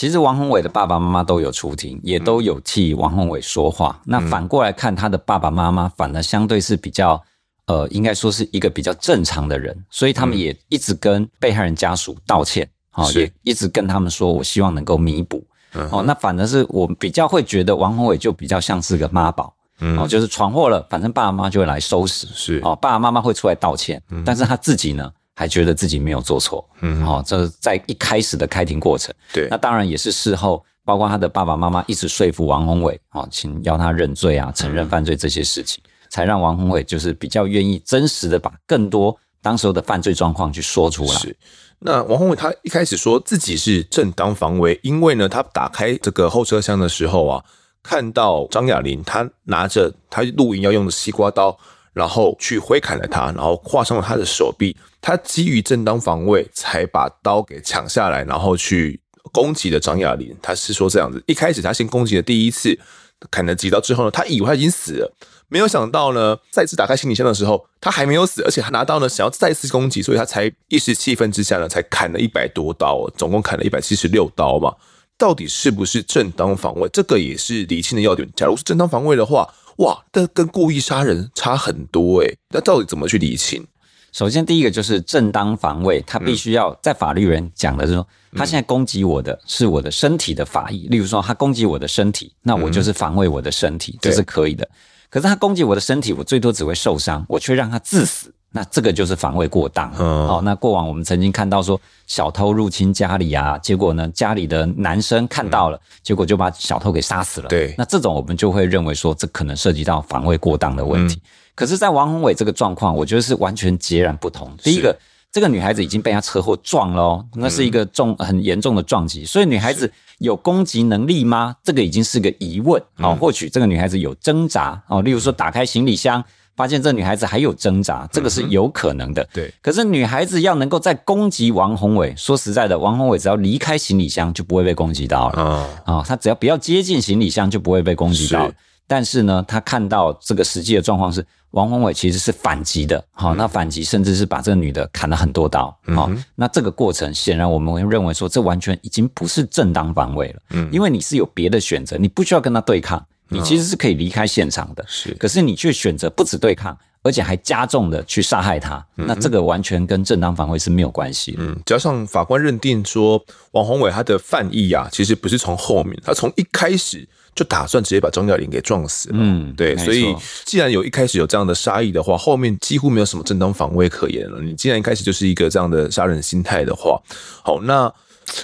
其实王宏伟的爸爸妈妈都有出庭，也都有替王宏伟说话。那反过来看，他的爸爸妈妈反而相对是比较，呃，应该说是一个比较正常的人，所以他们也一直跟被害人家属道歉，啊，也一直跟他们说，我希望能够弥补。哦，那反而是我比较会觉得王宏伟就比较像是个妈宝，哦，就是闯祸了，反正爸爸妈妈就会来收拾，是哦，爸爸妈妈会出来道歉，但是他自己呢？还觉得自己没有做错，嗯，好，这是在一开始的开庭过程，对，那当然也是事后，包括他的爸爸妈妈一直说服王宏伟，啊，请要他认罪啊，承认犯罪这些事情，才让王宏伟就是比较愿意真实的把更多当时候的犯罪状况去说出来。是，
那王宏伟他一开始说自己是正当防卫，因为呢，他打开这个后车厢的时候啊，看到张雅玲他拿着他录影要用的西瓜刀。然后去挥砍了他，然后划伤了他的手臂。他基于正当防卫，才把刀给抢下来，然后去攻击了张亚玲。他是说这样子，一开始他先攻击了第一次，砍了几刀之后呢，他以为他已经死了，没有想到呢，再次打开行李箱的时候，他还没有死，而且他拿刀呢想要再次攻击，所以他才一时气愤之下呢，才砍了一百多刀，总共砍了一百七十六刀嘛。到底是不是正当防卫？这个也是理清的要点。假如是正当防卫的话。哇，这跟故意杀人差很多诶，那到底怎么去理清？
首先，第一个就是正当防卫，他必须要在法律人讲的是说，他现在攻击我的是我的身体的法益，例如说他攻击我的身体，那我就是防卫我的身体，这是可以的。可是他攻击我的身体，我最多只会受伤，我却让他致死。那这个就是防卫过当。嗯，好，那过往我们曾经看到说小偷入侵家里啊，结果呢，家里的男生看到了，嗯、结果就把小偷给杀死了。对，那这种我们就会认为说，这可能涉及到防卫过当的问题。嗯、可是，在王宏伟这个状况，我觉得是完全截然不同。第一个，这个女孩子已经被他车祸撞了哦，那是一个重很严重的撞击，所以女孩子有攻击能力吗？这个已经是个疑问。哦，或许这个女孩子有挣扎哦，例如说打开行李箱。发现这女孩子还有挣扎，这个是有可能的。对，可是女孩子要能够再攻击王宏伟，说实在的，王宏伟只要离开行李箱就不会被攻击到了啊啊！他只要不要接近行李箱就不会被攻击到。但是呢，他看到这个实际的状况是，王宏伟其实是反击的。好，那反击甚至是把这个女的砍了很多刀。好，那这个过程显然我们会认为说，这完全已经不是正当防卫了。嗯，因为你是有别的选择，你不需要跟他对抗。你其实是可以离开现场的，是，可是你却选择不止对抗，而且还加重的去杀害他，那这个完全跟正当防卫是没有关系的。嗯，
加上法官认定说，王宏伟他的犯意啊，其实不是从后面，他从一开始就打算直接把张雅玲给撞死了。嗯，对，所以既然有一开始有这样的杀意的话，后面几乎没有什么正当防卫可言了。你既然一开始就是一个这样的杀人心态的话，好，那。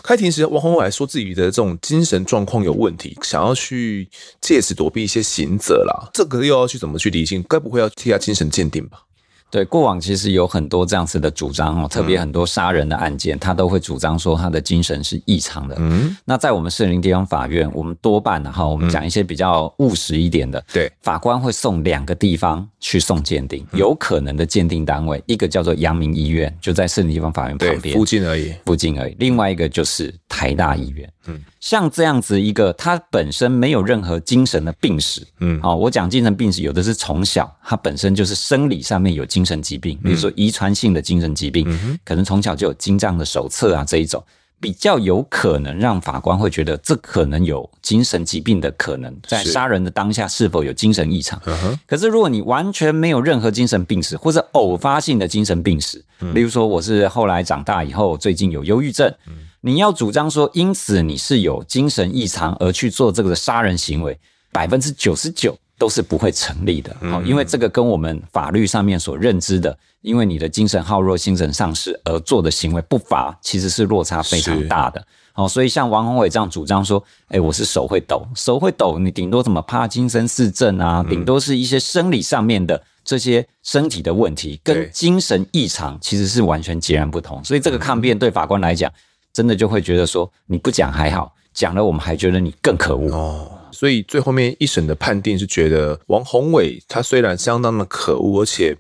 开庭时，王宏伟说自己的这种精神状况有问题，想要去借此躲避一些刑责啦。这个又要去怎么去理性？该不会要替他精神鉴定吧？
对，过往其实有很多这样子的主张哦，特别很多杀人的案件，他都会主张说他的精神是异常的。嗯，那在我们士林地方法院，我们多半哈，我们讲一些比较务实一点的，对，法官会送两个地方去送鉴定，有可能的鉴定单位，一个叫做阳明医院，就在士林地方法院旁边
附近而已，
附近而已。另外一个就是台大医院。嗯，像这样子一个，他本身没有任何精神的病史。嗯，好，我讲精神病史，有的是从小他本身就是生理上面有精神疾病，比如说遗传性的精神疾病，可能从小就有精障的手册啊这一种。比较有可能让法官会觉得这可能有精神疾病的可能，在杀人的当下是否有精神异常？可是如果你完全没有任何精神病史，或者偶发性的精神病史，例如说我是后来长大以后最近有忧郁症，你要主张说因此你是有精神异常而去做这个杀人行为，百分之九十九。都是不会成立的，好，因为这个跟我们法律上面所认知的，因为你的精神耗弱、精神丧失而做的行为不法，其实是落差非常大的。好，所以像王宏伟这样主张说，哎，我是手会抖，手会抖，你顶多怎么帕金森氏症啊，顶多是一些生理上面的这些身体的问题，跟精神异常其实是完全截然不同。所以这个抗辩对法官来讲，真的就会觉得说，你不讲还好，讲了我们还觉得你更可恶哦。
所以最后面一审的判定是觉得王宏伟他虽然相当的可恶，而且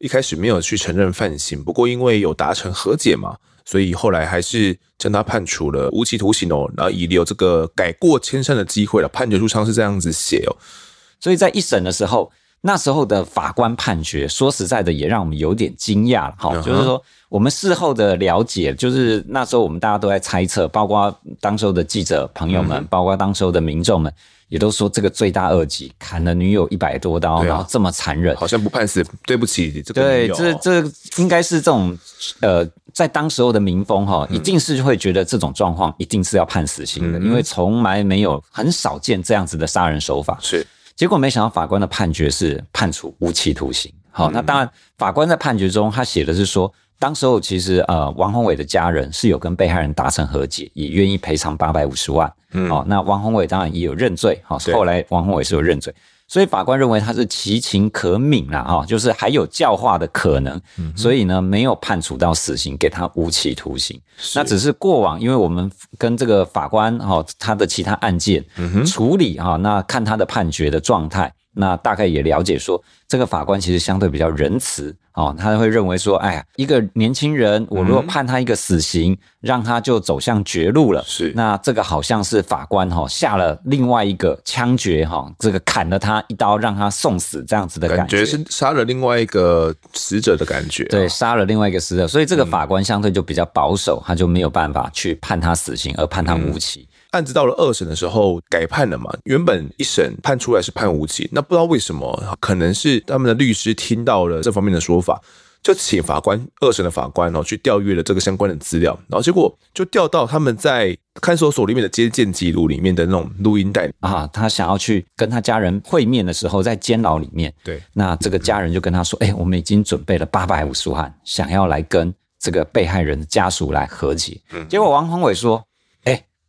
一开始没有去承认犯行，不过因为有达成和解嘛，所以后来还是将他判处了无期徒刑哦，然后遗留这个改过迁善的机会了。判决书上是这样子写哦。
所以在一审的时候，那时候的法官判决，说实在的也让我们有点惊讶了哈，就是说。我们事后的了解，就是那时候我们大家都在猜测，包括当时候的记者朋友们，包括当时候的民众们，也都说这个罪大恶极，砍了女友一百多刀，然后这么残忍，
好像不判死，对不起这个
对，这这应该是这种呃，在当时候的民风哈，一定是会觉得这种状况一定是要判死刑的，因为从来没有很少见这样子的杀人手法。
是，
结果没想到法官的判决是判处无期徒刑。好，那当然法官在判决中他写的是说。当时候其实呃，王宏伟的家人是有跟被害人达成和解，也愿意赔偿八百五十万。嗯，好，那王宏伟当然也有认罪。好，后来王宏伟是有认罪，所以法官认为他是其情可悯啦，哈，就是还有教化的可能，所以呢没有判处到死刑，给他无期徒刑。那只是过往，因为我们跟这个法官哈他的其他案件处理哈，那看他的判决的状态。那大概也了解说，这个法官其实相对比较仁慈哦，他会认为说，哎呀，一个年轻人，我如果判他一个死刑，嗯、让他就走向绝路了，是。那这个好像是法官哈下了另外一个枪决哈，这个砍了他一刀，让他送死这样子的感觉，感觉
是杀了另外一个死者的感觉，
对，杀了另外一个死者，所以这个法官相对就比较保守，他就没有办法去判他死刑，而判他无期。嗯
案子到了二审的时候改判了嘛？原本一审判出来是判无期，那不知道为什么，可能是他们的律师听到了这方面的说法，就请法官二审的法官哦去调阅了这个相关的资料，然后结果就调到他们在看守所里面的接见记录里面的那种录音带
啊，他想要去跟他家人会面的时候，在监牢里面，
对，
那这个家人就跟他说：“哎、欸，我们已经准备了八百五十万，想要来跟这个被害人的家属来和解。”结果王宏伟说。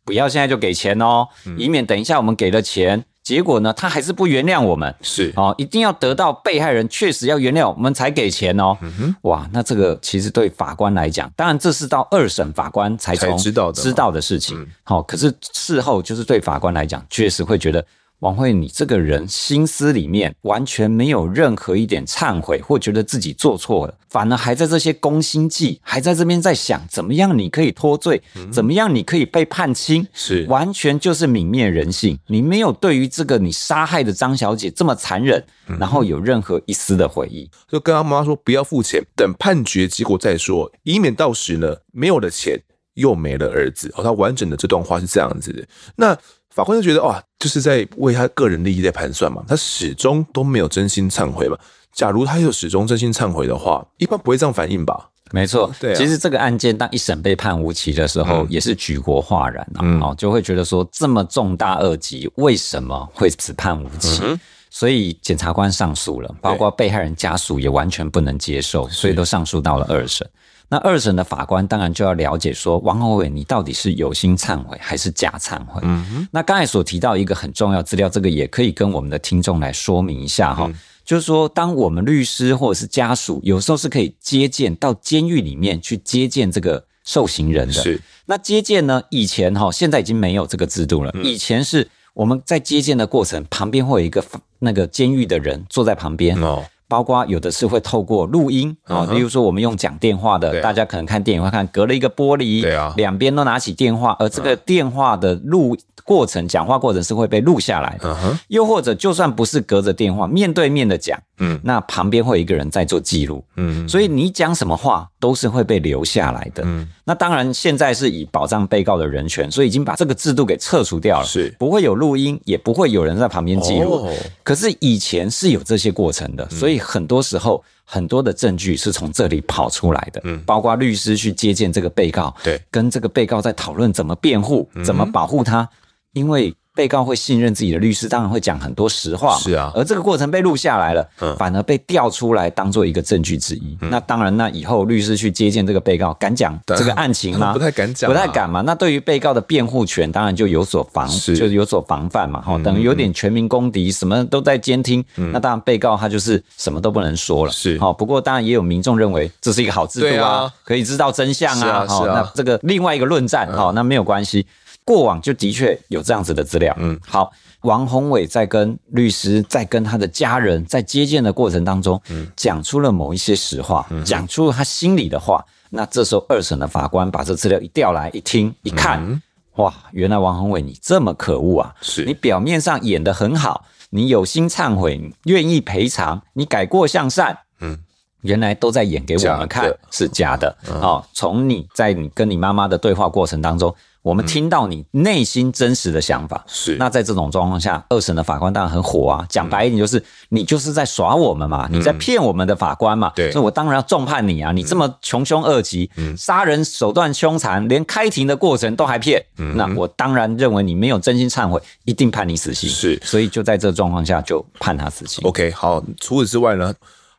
不要现在就给钱哦，以免等一下我们给了钱，嗯、结果呢，他还是不原谅我们。
是
哦，一定要得到被害人确实要原谅我们才给钱哦。嗯哼，哇，那这个其实对法官来讲，当然这是到二审法官才从知道的知道的事情。好、嗯，可是事后就是对法官来讲，确实会觉得。王慧，你这个人心思里面完全没有任何一点忏悔，或觉得自己做错了，反而还在这些攻心计，还在这边在想怎么样你可以脱罪，怎么样你可以被判轻，是完全就是泯灭人性。你没有对于这个你杀害的张小姐这么残忍，然后有任何一丝的悔意，
就跟他妈妈说不要付钱，等判决结果再说，以免到时呢没有了钱又没了儿子。哦，他完整的这段话是这样子的。那。法官就觉得哇，就是在为他个人利益在盘算嘛，他始终都没有真心忏悔嘛。假如他有始终真心忏悔的话，一般不会这样反应吧？
没错，对啊。其实这个案件当一审被判无期的时候，也是举国哗然啊，哦，就会觉得说这么重大恶极，为什么会只判无期？所以检察官上诉了，包括被害人家属也完全不能接受，所以都上诉到了二审。那二审的法官当然就要了解说，王宏伟你到底是有心忏悔还是假忏悔？嗯哼。那刚才所提到一个很重要资料，这个也可以跟我们的听众来说明一下哈，就是说，当我们律师或者是家属有时候是可以接见到监狱里面去接见这个受刑人的。是。那接见呢？以前哈，现在已经没有这个制度了。以前是我们在接见的过程旁边会有一个那个监狱的人坐在旁边哦。包括有的是会透过录音啊，例如说我们用讲电话的，大家可能看电影会看隔了一个玻璃，对啊，两边都拿起电话，而这个电话的录过程、讲话过程是会被录下来的。又或者就算不是隔着电话，面对面的讲，嗯，那旁边会有一个人在做记录，嗯，所以你讲什么话都是会被留下来的。嗯，那当然现在是以保障被告的人权，所以已经把这个制度给撤除掉了，是。不会有录音，也不会有人在旁边记录。可是以前是有这些过程的，所以。很多时候，很多的证据是从这里跑出来的，嗯，包括律师去接见这个被告，对，跟这个被告在讨论怎么辩护，怎么保护他，因为。被告会信任自己的律师，当然会讲很多实话。是啊，而这个过程被录下来了，嗯，反而被调出来当做一个证据之一。嗯、那当然，那以后律师去接见这个被告，敢讲这个案情吗？不太敢讲，不太敢嘛。那对于被告的辩护权，当然就有所防，是就是有所防范嘛。哈，等于有点全民公敌，什么都在监听。嗯、那当然，被告他就是什么都不能说了。是，好，不过当然也有民众认为这是一个好制度啊，啊可以知道真相啊。好、啊，那这个另外一个论战，好、嗯，那没有关系。过往就的确有这样子的资料。嗯，好，王宏伟在跟律师、在跟他的家人在接见的过程当中，嗯，讲出了某一些实话，讲出了他心里的话。那这时候二审的法官把这资料一调来一听一看，哇，原来王宏伟你这么可恶啊！是你表面上演的很好，你有心忏悔，你愿意赔偿，你改过向善，嗯，原来都在演给我们看，是假的。好，从你在你跟你妈妈的对话过程当中。我们听到你内心真实的想法，是那在这种状况下，二审的法官当然很火啊。讲白一点，就是你就是在耍我们嘛，你在骗我们的法官嘛。对，所以我当然要重判你啊！你这么穷凶恶极，杀人手段凶残，连开庭的过程都还骗，那我当然认为你没有真心忏悔，一定判你死刑。是，所以就在这状况下就判他死刑。
OK，好。除此之外呢？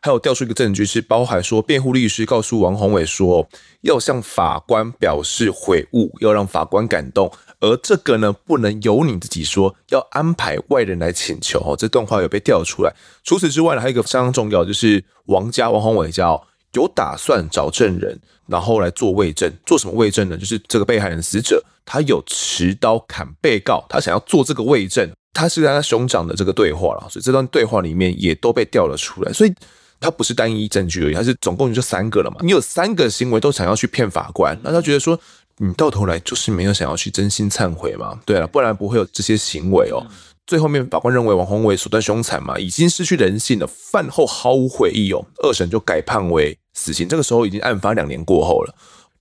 还有调出一个证据，是包含说，辩护律师告诉王宏伟说，要向法官表示悔悟，要让法官感动，而这个呢，不能由你自己说，要安排外人来请求。哦，这段话有被调出来。除此之外呢，还有一个相当重要，就是王家王宏伟家有打算找证人，然后来做伪证。做什么伪证呢？就是这个被害人死者，他有持刀砍被告，他想要做这个伪证，他是在他兄长的这个对话了，所以这段对话里面也都被调了出来，所以。他不是单一证据而已，他是总共就三个了嘛。你有三个行为都想要去骗法官，那他觉得说你到头来就是没有想要去真心忏悔嘛？对了，不然不会有这些行为哦。最后面法官认为王宏伟手段凶残嘛，已经失去人性了，饭后毫无悔意哦。二审就改判为死刑，这个时候已经案发两年过后了。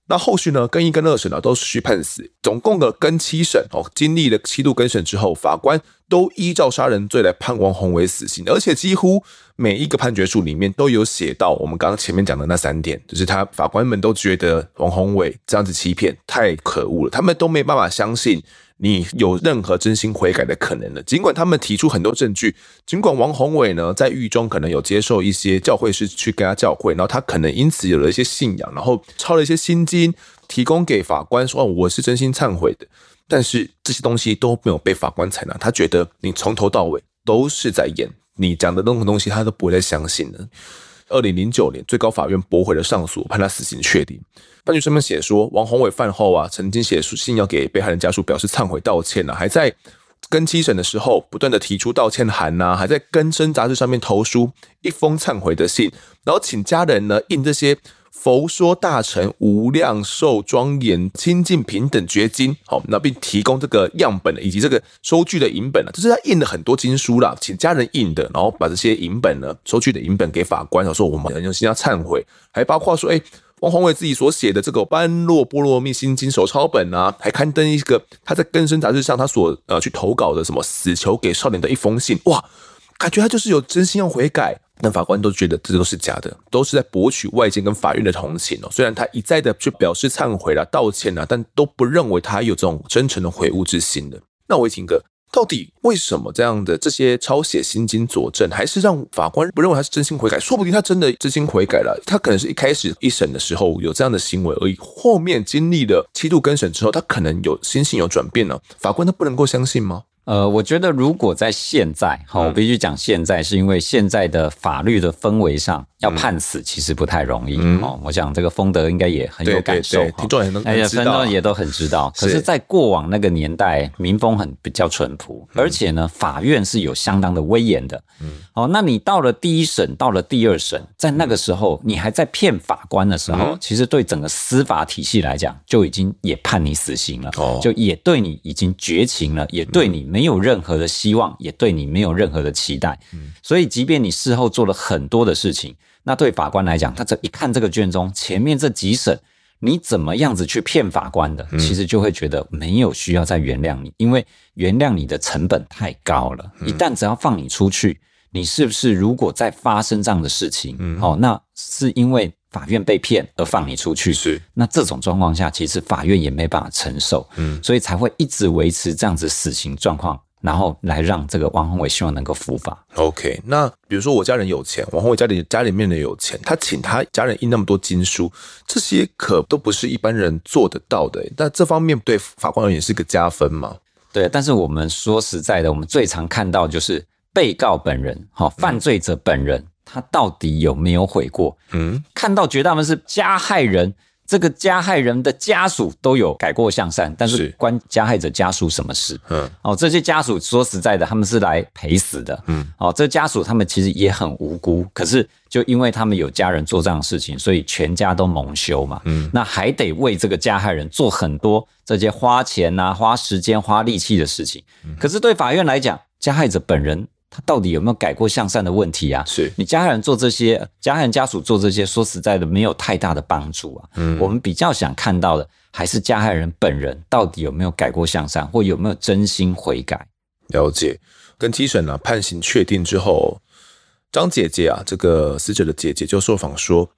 那后续呢，更一跟二审呢都是需判死，总共的跟七审哦，经历了七度更审之后，法官都依照杀人罪来判王宏伟死刑，而且几乎每一个判决书里面都有写到我们刚刚前面讲的那三点，就是他法官们都觉得王宏伟这样子欺骗太可恶了，他们都没办法相信。你有任何真心悔改的可能了？尽管他们提出很多证据，尽管王宏伟呢在狱中可能有接受一些教会是去跟他教会，然后他可能因此有了一些信仰，然后抄了一些心经，提供给法官说：“，我是真心忏悔的。”但是这些东西都没有被法官采纳，他觉得你从头到尾都是在演，你讲的任何东西他都不会再相信了。二零零九年，最高法院驳回了上诉，判他死刑确定。判决上面写说，王宏伟饭后啊，曾经写信要给被害人家属表示忏悔道歉啊，还在更七审的时候不断的提出道歉函呐、还在更生杂志上面投书一封忏悔的信，然后请家人呢印这些。佛说大乘无量寿庄严清净平等觉经，好，那并提供这个样本以及这个收据的影本啊，就是他印了很多经书啦，请家人印的，然后把这些影本呢，收据的影本给法官，然后说我们很用心要忏悔，还包括说，哎，汪宏伟自己所写的这个《般若波罗蜜心经手抄本》啊，还刊登一个他在更生杂志上他所呃去投稿的什么死囚给少年的一封信，哇，感觉他就是有真心要悔改。但法官都觉得这都是假的，都是在博取外界跟法院的同情哦。虽然他一再的去表示忏悔了、道歉了，但都不认为他有这种真诚的悔悟之心的。那伟庭哥，到底为什么这样的这些抄写心经佐证，还是让法官不认为他是真心悔改？说不定他真的真心悔改了，他可能是一开始一审的时候有这样的行为而已，后面经历了七度更审之后，他可能有心性有转变了。法官他不能够相信吗？
呃，我觉得如果在现在，好，我必须讲现在，是因为现在的法律的氛围上。要判死其实不太容易、嗯、哦。我想这个丰德应该也很有感受，
听众也能，
而且，听众也都很知道。可是，在过往那个年代，民风很比较淳朴，嗯、而且呢，法院是有相当的威严的。嗯，哦，那你到了第一审，到了第二审，在那个时候，你还在骗法官的时候，嗯、其实对整个司法体系来讲，就已经也判你死刑了，哦，就也对你已经绝情了，也对你没有任何的希望，也对你没有任何的期待。嗯，所以，即便你事后做了很多的事情。那对法官来讲，他这一看这个卷宗前面这几审，你怎么样子去骗法官的，其实就会觉得没有需要再原谅你，因为原谅你的成本太高了。一旦只要放你出去，你是不是如果再发生这样的事情，哦，那是因为法院被骗而放你出去，是那这种状况下，其实法院也没办法承受，嗯，所以才会一直维持这样子死刑状况。然后来让这个王宏伟希望能够伏法。
OK，那比如说我家人有钱，王宏伟家里家里面的有钱，他请他家人印那么多经书，这些可都不是一般人做得到的。但这方面对法官而言是个加分嘛？
对，但是我们说实在的，我们最常看到就是被告本人，哈，犯罪者本人，嗯、他到底有没有悔过？嗯，看到绝大部分是加害人。这个加害人的家属都有改过向善，但是关加害者家属什么事？嗯，哦，这些家属说实在的，他们是来赔死的。嗯，哦，这家属他们其实也很无辜，可是就因为他们有家人做这样的事情，所以全家都蒙羞嘛。嗯，那还得为这个加害人做很多这些花钱啊、花时间、花力气的事情。可是对法院来讲，加害者本人。他到底有没有改过向善的问题啊？是你加害人做这些，加害人家属做这些，说实在的，没有太大的帮助啊。嗯，我们比较想看到的还是加害人本人到底有没有改过向善，或有没有真心悔改。
了解，跟基审啊判刑确定之后，张姐姐啊，这个死者的姐姐就受访说，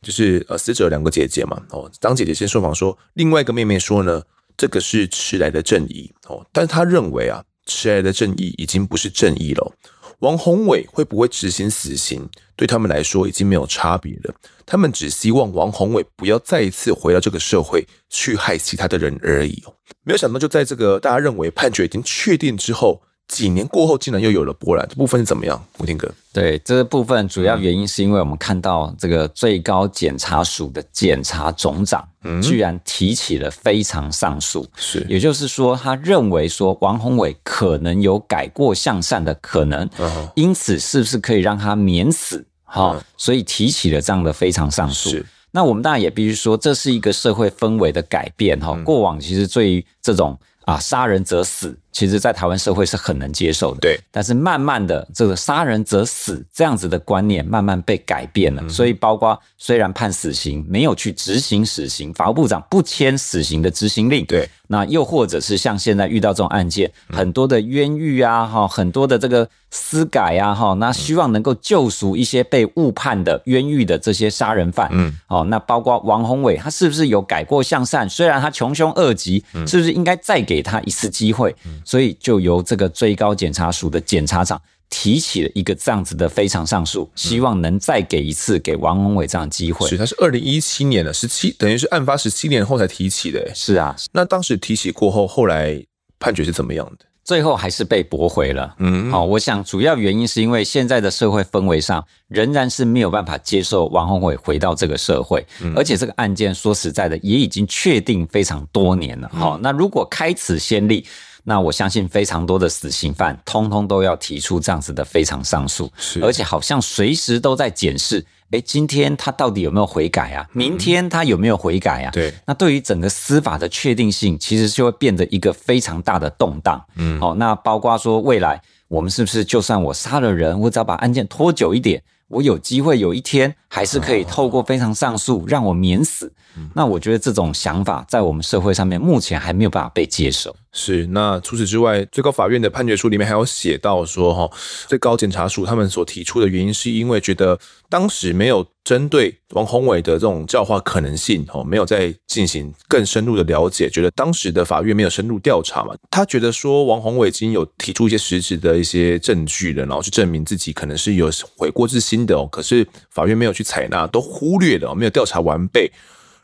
就是呃死者两个姐姐嘛，哦，张姐姐先受访说，另外一个妹妹说呢，这个是迟来的正义哦，但是她认为啊。迟来的正义已经不是正义了。王宏伟会不会执行死刑，对他们来说已经没有差别了。他们只希望王宏伟不要再一次回到这个社会去害其他的人而已。没有想到，就在这个大家认为判决已经确定之后。几年过后，竟然又有了波澜，这部分是怎么样？吴天哥，
对，这个部分主要原因是因为我们看到这个最高检察署的检察总长，居然提起了非常上诉，是、嗯，也就是说，他认为说王宏伟可能有改过向善的可能，嗯、因此是不是可以让他免死？哈、嗯，所以提起了这样的非常上诉。是，那我们当然也必须说，这是一个社会氛围的改变。哈、嗯，过往其实对于这种啊杀人者死。其实，在台湾社会是很能接受的，对。但是慢慢的，这个杀人者死这样子的观念慢慢被改变了。所以，包括虽然判死刑，没有去执行死刑，法务部长不签死刑的执行令，对。那又或者是像现在遇到这种案件，很多的冤狱啊，哈，很多的这个私改啊，哈，那希望能够救赎一些被误判的冤狱的这些杀人犯，嗯，哦，那包括王宏伟，他是不是有改过向善？虽然他穷凶恶极，是不是应该再给他一次机会？所以就由这个最高检察署的检察长提起了一个这样子的非常上诉，希望能再给一次给王宏伟这样的机会。
是，他是二零一七年的十七，等于是案发十七年后才提起的。
是啊，
那当时提起过后，后来判决是怎么样的？
最后还是被驳回了。嗯，好，我想主要原因是因为现在的社会氛围上仍然是没有办法接受王宏伟回到这个社会，而且这个案件说实在的也已经确定非常多年了。好，那如果开此先例。那我相信非常多的死刑犯，通通都要提出这样子的非常上诉，是，而且好像随时都在检视，哎，今天他到底有没有悔改啊？明天他有没有悔改啊？对，那对于整个司法的确定性，其实就会变得一个非常大的动荡。嗯，好，那包括说未来我们是不是就算我杀了人，我只要把案件拖久一点，我有机会有一天还是可以透过非常上诉让我免死？那我觉得这种想法在我们社会上面目前还没有办法被接受。
是，那除此之外，最高法院的判决书里面还有写到说，哈，最高检察署他们所提出的原因，是因为觉得当时没有针对王宏伟的这种教化可能性，哦，没有再进行更深入的了解，觉得当时的法院没有深入调查嘛。他觉得说，王宏伟已经有提出一些实质的一些证据了，然后去证明自己可能是有悔过之心的哦，可是法院没有去采纳，都忽略了，没有调查完备。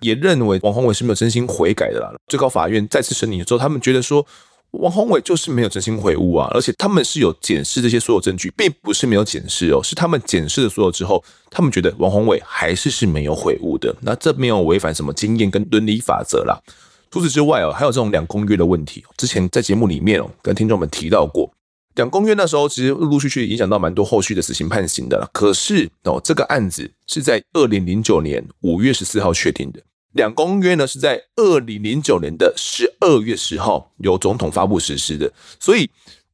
也认为王宏伟是没有真心悔改的啦。最高法院再次审理之后，他们觉得说，王宏伟就是没有真心悔悟啊，而且他们是有检视这些所有证据，并不是没有检视哦，是他们检视了所有之后，他们觉得王宏伟还是是没有悔悟的。那这没有违反什么经验跟伦理法则啦。除此之外哦，还有这种两公约的问题，之前在节目里面哦，跟听众们提到过，两公约那时候其实陆陆续续影响到蛮多后续的死刑判刑的了。可是哦，这个案子是在二零零九年五月十四号确定的。两公约呢是在二零零九年的十二月十号由总统发布实施的，所以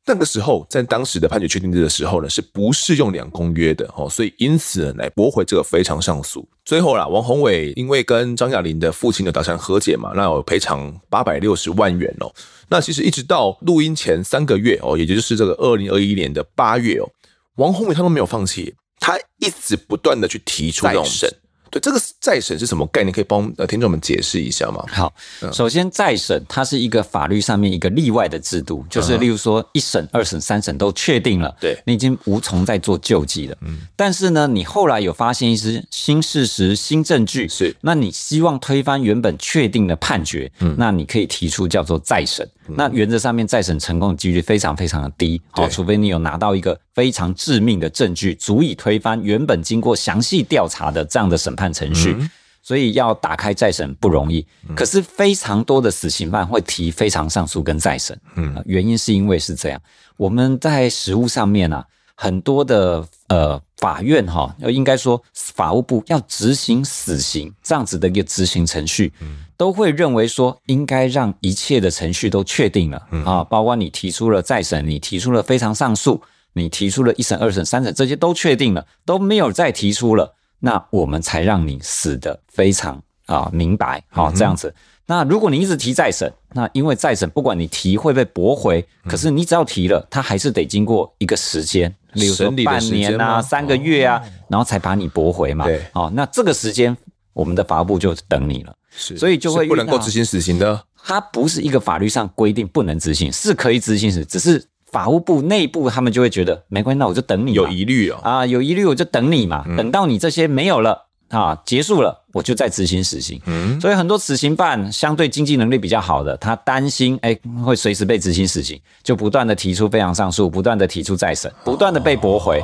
那个时候在当时的判决确定的时候呢是不适用两公约的哦，所以因此呢来驳回这个非常上诉。最后啦，王宏伟因为跟张亚玲的父亲的达成和解嘛，那有赔偿八百六十万元哦。那其实一直到录音前三个月哦，也就是这个二零二一年的八月哦，王宏伟他都没有放弃，他一直不断的去提出这种审。对，这个再审是什么概念？可以帮呃听众们解释一下吗？
好，首先再审它是一个法律上面一个例外的制度，就是例如说一审、二审、三审都确定了，对，你已经无从再做救济了。嗯，但是呢，你后来有发现一些新事实、新证据，是，那你希望推翻原本确定的判决，嗯，那你可以提出叫做再审。那原则上面再审成功的几率非常非常的低，好，除非你有拿到一个非常致命的证据，足以推翻原本经过详细调查的这样的审判程序，所以要打开再审不容易。可是非常多的死刑犯会提非常上诉跟再审，嗯，原因是因为是这样，我们在实务上面啊，很多的呃法院哈，要应该说法务部要执行死刑这样子的一个执行程序。都会认为说，应该让一切的程序都确定了。啊，包括你提出了再审，你提出了非常上诉，你提出了一审、二审、三审，这些都确定了，都没有再提出了，那我们才让你死的非常啊明白，好这样子。那如果你一直提再审，那因为再审不管你提会被驳回，可是你只要提了，它还是得经过一个时间，例如说半年啊、三个月啊，然后才把你驳回嘛。对，哦，那这个时间我们的法务部就等你了。是，所以就会
不能够执行死刑的。
它不是一个法律上规定不能执行，是可以执行死，只是法务部内部他们就会觉得没关系，那我就等你。
有疑虑哦，
啊，有疑虑我就等你嘛，等到你这些没有了啊，结束了，我就再执行死刑。嗯，所以很多死刑犯相对经济能力比较好的，他担心哎会随时被执行死刑，就不断的提出非常上诉，不断的提出再审，不断的被驳回，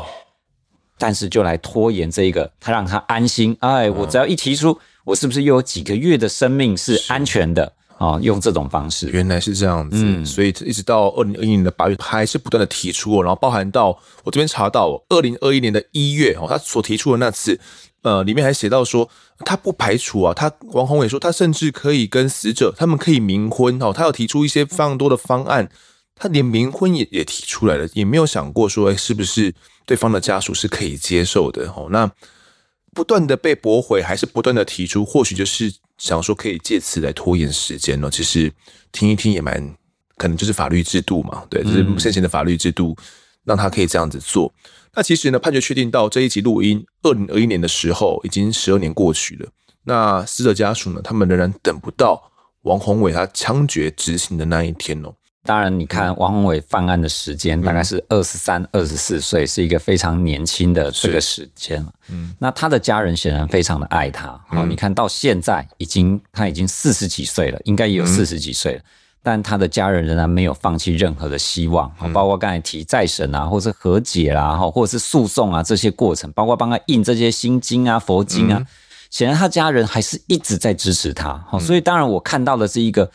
但是就来拖延这一个，他让他安心。哎，我只要一提出。我是不是又有几个月的生命是安全的啊？用这种方式，
原来是这样子，嗯、所以一直到二零二一年的八月，还是不断的提出，然后包含到我这边查到二零二一年的一月哦，他所提出的那次，呃，里面还写到说，他不排除啊，他王宏伟说，他甚至可以跟死者他们可以冥婚哦，他有提出一些非常多的方案，他连冥婚也也提出来了，也没有想过说，哎，是不是对方的家属是可以接受的哦？那。不断的被驳回，还是不断的提出，或许就是想说可以借此来拖延时间呢？其实听一听也蛮可能，就是法律制度嘛，对，就是现行的法律制度让他可以这样子做。那其实呢，判决确定到这一集录音二零二一年的时候，已经十二年过去了。那死者家属呢，他们仍然等不到王宏伟他枪决执行的那一天哦。
当然，你看王宏伟犯案的时间大概是二十三、二十四岁，是一个非常年轻的这个时间。嗯，那他的家人显然非常的爱他。好，你看到现在已经他已经四十几岁了，应该也有四十几岁了，但他的家人仍然没有放弃任何的希望。包括刚才提再审啊，或者是和解啦，哈，或者是诉讼啊这些过程，包括帮他印这些心经啊、佛经啊，显然他家人还是一直在支持他。好，所以当然我看到的是一个。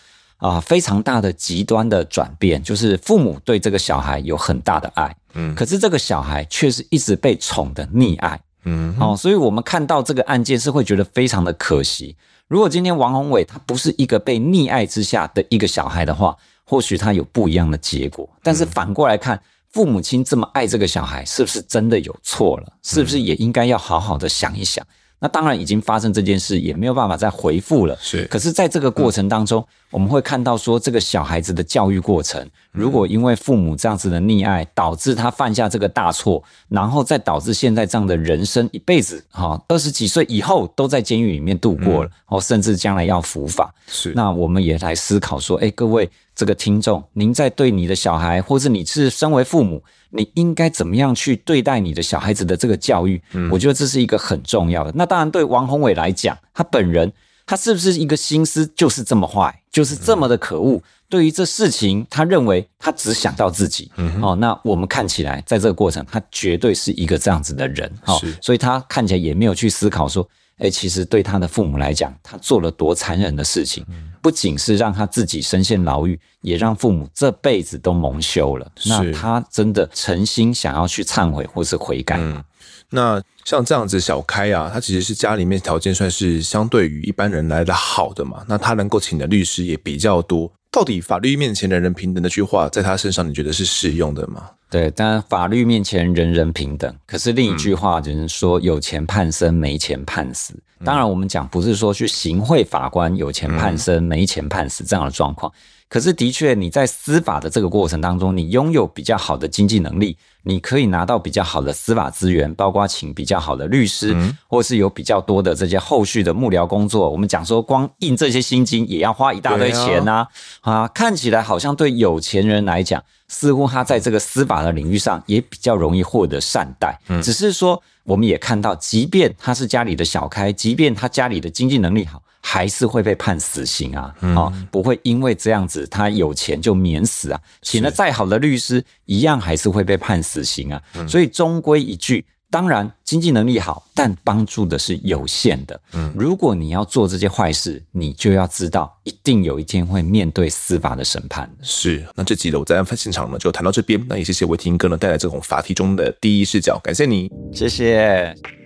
啊，非常大的极端的转变，就是父母对这个小孩有很大的爱，嗯，可是这个小孩却是一直被宠的溺爱，嗯，哦，所以我们看到这个案件是会觉得非常的可惜。如果今天王宏伟他不是一个被溺爱之下的一个小孩的话，或许他有不一样的结果。但是反过来看，父母亲这么爱这个小孩，是不是真的有错了？是不是也应该要好好的想一想？那当然已经发生这件事，也没有办法再回复了。是，可是在这个过程当中，我们会看到说，这个小孩子的教育过程，如果因为父母这样子的溺爱，导致他犯下这个大错，然后再导致现在这样的人生一辈子哈，二十几岁以后都在监狱里面度过了，哦，甚至将来要伏法。是，那我们也来思考说，哎，各位这个听众，您在对你的小孩，或是你是身为父母。你应该怎么样去对待你的小孩子的这个教育？嗯，我觉得这是一个很重要的。那当然，对王宏伟来讲，他本人他是不是一个心思就是这么坏，就是这么的可恶？对于这事情，他认为他只想到自己。嗯、哦，那我们看起来，在这个过程，他绝对是一个这样子的人。哦，所以他看起来也没有去思考说。哎，其实对他的父母来讲，他做了多残忍的事情，不仅是让他自己身陷牢狱，也让父母这辈子都蒙羞了。那他真的诚心想要去忏悔或是悔改吗？
嗯，那像这样子小开啊，他其实是家里面条件算是相对于一般人来的好的嘛。那他能够请的律师也比较多。到底法律面前人人平等那句话，在他身上你觉得是适用的吗？
对，当然法律面前人人平等。可是另一句话就是说，有钱判生，没钱判死。当然，我们讲不是说去行贿法官有钱判生，没钱判死这样的状况。可是的确，你在司法的这个过程当中，你拥有比较好的经济能力，你可以拿到比较好的司法资源，包括请比较好的律师，或是有比较多的这些后续的幕僚工作。我们讲说，光印这些薪金也要花一大堆钱呐，啊，啊，看起来好像对有钱人来讲，似乎他在这个司法的领域上也比较容易获得善待。只是说，我们也看到，即便他是家里的小开，即便他家里的经济能力好。还是会被判死刑啊！哦，不会因为这样子他有钱就免死啊，请了再好的律师，一样还是会被判死刑啊。所以终归一句，当然经济能力好，但帮助的是有限的。嗯如果你要做这些坏事，你就要知道，一定有一天会面对司法的审判。
是，那这集的我在案发现场呢，就谈到这边。那也谢谢维廷哥呢带来这种法庭中的第一视角，感谢你，
谢谢。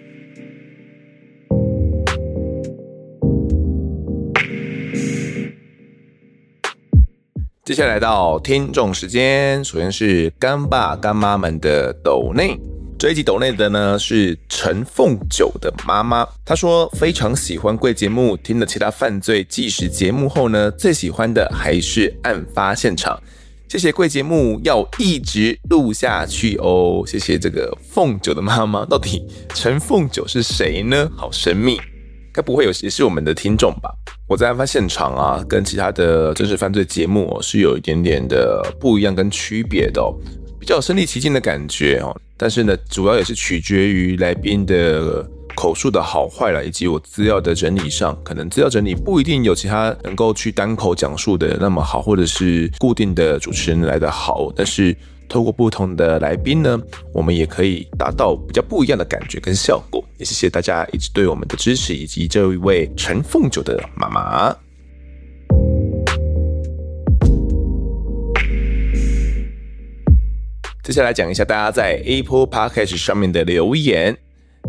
接下来到听众时间，首先是干爸干妈们的抖内，这一集抖内的呢是陈凤九的妈妈，她说非常喜欢贵节目，听了其他犯罪纪实节目后呢，最喜欢的还是案发现场，谢谢贵节目，要一直录下去哦，谢谢这个凤九的妈妈，到底陈凤九是谁呢？好神秘。该不会有也是我们的听众吧？我在案发现场啊，跟其他的真实犯罪节目，是有一点点的不一样跟区别的哦，比较身临其境的感觉哦。但是呢，主要也是取决于来宾的口述的好坏了，以及我资料的整理上，可能资料整理不一定有其他能够去单口讲述的那么好，或者是固定的主持人来的好，但是。透过不同的来宾呢，我们也可以达到比较不一样的感觉跟效果。也谢谢大家一直对我们的支持，以及这一位陈凤九的妈妈。接下来讲一下大家在 Apple Podcast 上面的留言。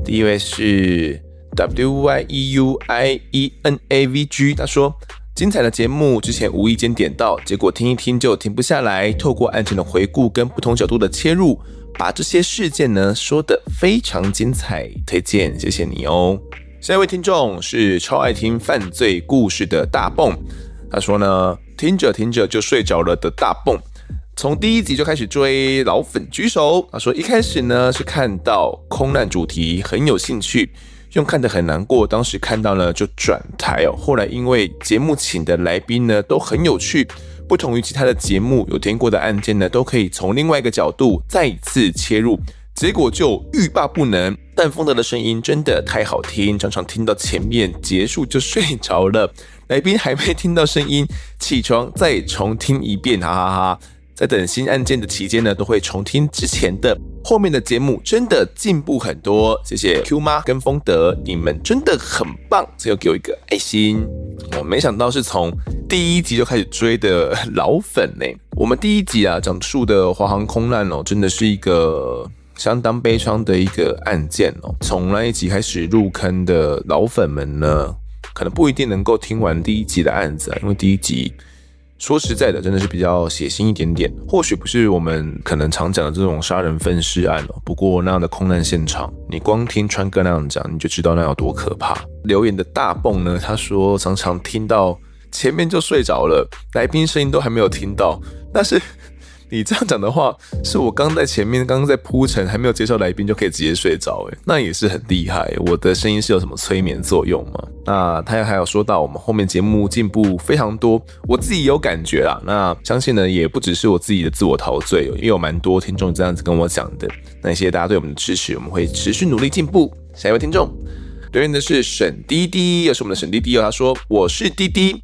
第一位是 W Y E U I E N A V G，他说。精彩的节目，之前无意间点到，结果听一听就停不下来。透过案件的回顾跟不同角度的切入，把这些事件呢说得非常精彩，推荐，谢谢你哦。下一位听众是超爱听犯罪故事的大蹦，他说呢，听着听着就睡着了的大蹦，从第一集就开始追，老粉举手。他说一开始呢是看到空难主题很有兴趣。用看得很难过，当时看到呢就转台哦。后来因为节目请的来宾呢都很有趣，不同于其他的节目有听过的案件呢，都可以从另外一个角度再次切入，结果就欲罢不能。但丰德的声音真的太好听，常常听到前面结束就睡着了，来宾还没听到声音，起床再重听一遍，哈哈哈。在等新案件的期间呢，都会重听之前的。后面的节目真的进步很多，谢谢 Q 妈跟风德，你们真的很棒，最后给我一个爱心。我没想到是从第一集就开始追的老粉呢。我们第一集啊讲述的华航空难哦，真的是一个相当悲伤的一个案件哦。从那一集开始入坑的老粉们呢，可能不一定能够听完第一集的案子啊，因为第一集。说实在的，真的是比较血腥一点点。或许不是我们可能常讲的这种杀人分尸案哦。不过那样的空难现场，你光听川哥那样讲，你就知道那有多可怕。留言的大蹦呢，他说常常听到前面就睡着了，来宾声音都还没有听到，但是。你这样讲的话，是我刚在前面刚刚在铺陈，还没有介绍来宾就可以直接睡着，诶，那也是很厉害。我的声音是有什么催眠作用吗？那他还有说到我们后面节目进步非常多，我自己有感觉啦。那相信呢，也不只是我自己的自我陶醉，也有蛮多听众这样子跟我讲的。那谢谢大家对我们的支持，我们会持续努力进步。下一位听众留言的是沈滴滴，又是我们的沈滴滴。他说：“我是滴滴，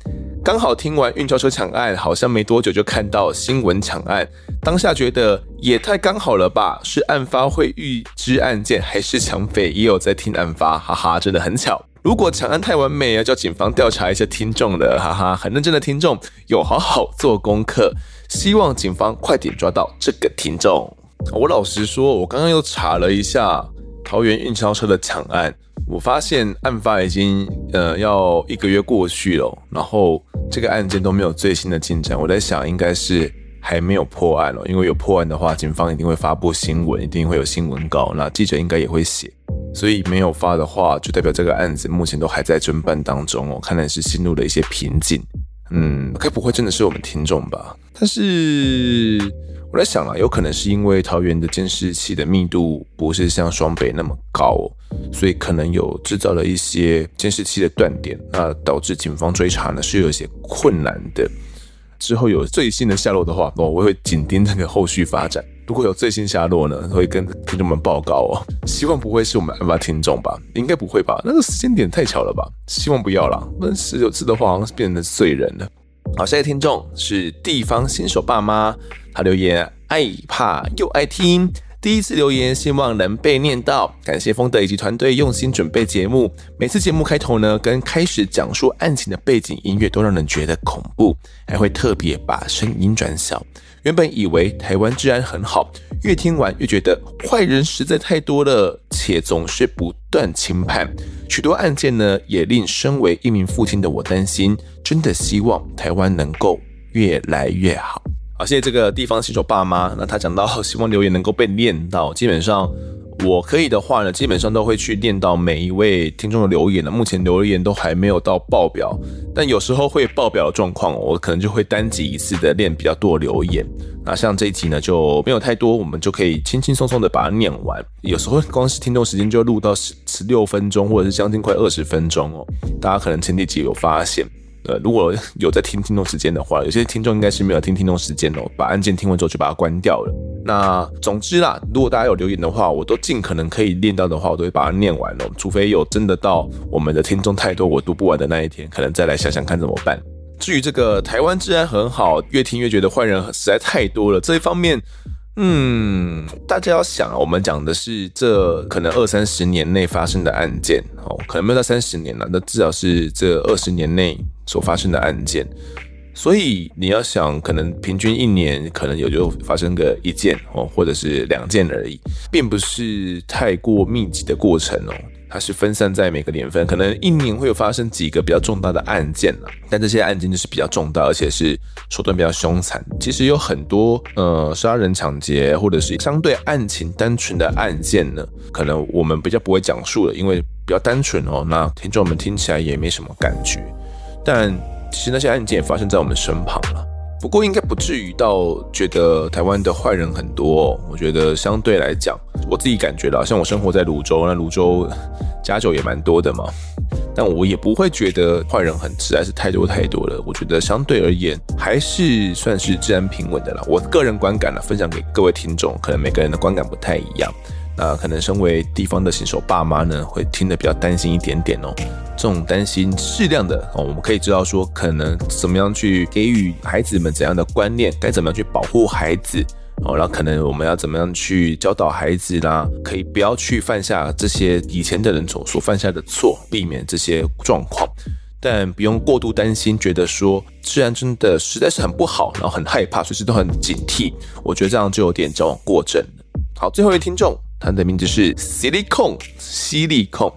刚好听完运钞车抢案，好像没多久就看到新闻抢案，当下觉得也太刚好了吧？是案发会预知案件，还是抢匪也有在听案发？哈哈，真的很巧。如果抢案太完美，要叫警方调查一下听众的，哈哈，很认真的听众有好好做功课，希望警方快点抓到这个听众。我老实说，我刚刚又查了一下。”桃园运钞车的抢案，我发现案发已经呃要一个月过去了，然后这个案件都没有最新的进展。我在想，应该是还没有破案了，因为有破案的话，警方一定会发布新闻，一定会有新闻稿，那记者应该也会写。所以没有发的话，就代表这个案子目前都还在侦办当中哦，看来是陷入了一些瓶颈。嗯，该不会真的是我们听众吧？但是。我在想啊，有可能是因为桃园的监视器的密度不是像双北那么高，所以可能有制造了一些监视器的断点，那导致警方追查呢是有一些困难的。之后有最新的下落的话，我我会紧盯这个后续发展。如果有最新下落呢，会跟听众们报告哦。希望不会是我们案发听众吧？应该不会吧？那个时间点太巧了吧？希望不要啦。那十九次的话，好像是变成罪人了。好，下一个听众是地方新手爸妈。他留言爱怕又爱听，第一次留言，希望能被念到。感谢丰德以及团队用心准备节目，每次节目开头呢，跟开始讲述案情的背景音乐都让人觉得恐怖，还会特别把声音转小。原本以为台湾治安很好，越听完越觉得坏人实在太多了，且总是不断轻判。许多案件呢，也令身为一名父亲的我担心。真的希望台湾能够越来越好。好，谢谢这个地方新手爸妈。那他讲到 希望留言能够被念到，基本上我可以的话呢，基本上都会去念到每一位听众的留言了。目前留言都还没有到爆表，但有时候会爆表的状况，我可能就会单集一次的念比较多留言。那像这一集呢，就没有太多，我们就可以轻轻松松的把它念完。有时候光是听众时间就录到十十六分钟，或者是将近快二十分钟哦。大家可能前几集有发现。呃，如果有在听听众时间的话，有些听众应该是没有听听众时间哦，把案件听完之后就把它关掉了。那总之啦，如果大家有留言的话，我都尽可能可以念到的话，我都会把它念完哦。除非有真的到我们的听众太多，我读不完的那一天，可能再来想想看怎么办。至于这个台湾治安很好，越听越觉得坏人实在太多了，这一方面。嗯，大家要想，我们讲的是这可能二三十年内发生的案件哦，可能没有到三十年了，那至少是这二十年内所发生的案件。所以你要想，可能平均一年可能也就发生个一件哦，或者是两件而已，并不是太过密集的过程哦。它是分散在每个年份，可能一年会有发生几个比较重大的案件了，但这些案件就是比较重大，而且是手段比较凶残。其实有很多呃杀人、抢劫，或者是相对案情单纯的案件呢，可能我们比较不会讲述了，因为比较单纯哦。那听众们听起来也没什么感觉，但其实那些案件也发生在我们身旁了。不过应该不至于到觉得台湾的坏人很多，我觉得相对来讲，我自己感觉到，像我生活在泸州，那泸州家酒也蛮多的嘛，但我也不会觉得坏人很实在是太多太多了。我觉得相对而言还是算是治安平稳的啦。我个人观感呢，分享给各位听众，可能每个人的观感不太一样。那可能身为地方的新手爸妈呢，会听得比较担心一点点哦。这种担心适量的哦，我们可以知道说，可能怎么样去给予孩子们怎样的观念，该怎么样去保护孩子哦。然后可能我们要怎么样去教导孩子啦，可以不要去犯下这些以前的人所所犯下的错，避免这些状况。但不用过度担心，觉得说治安真的实在是很不好，然后很害怕，随时都很警惕。我觉得这样就有点矫枉过正了。好，最后一位听众。他的名字是 Silicon 犀利控，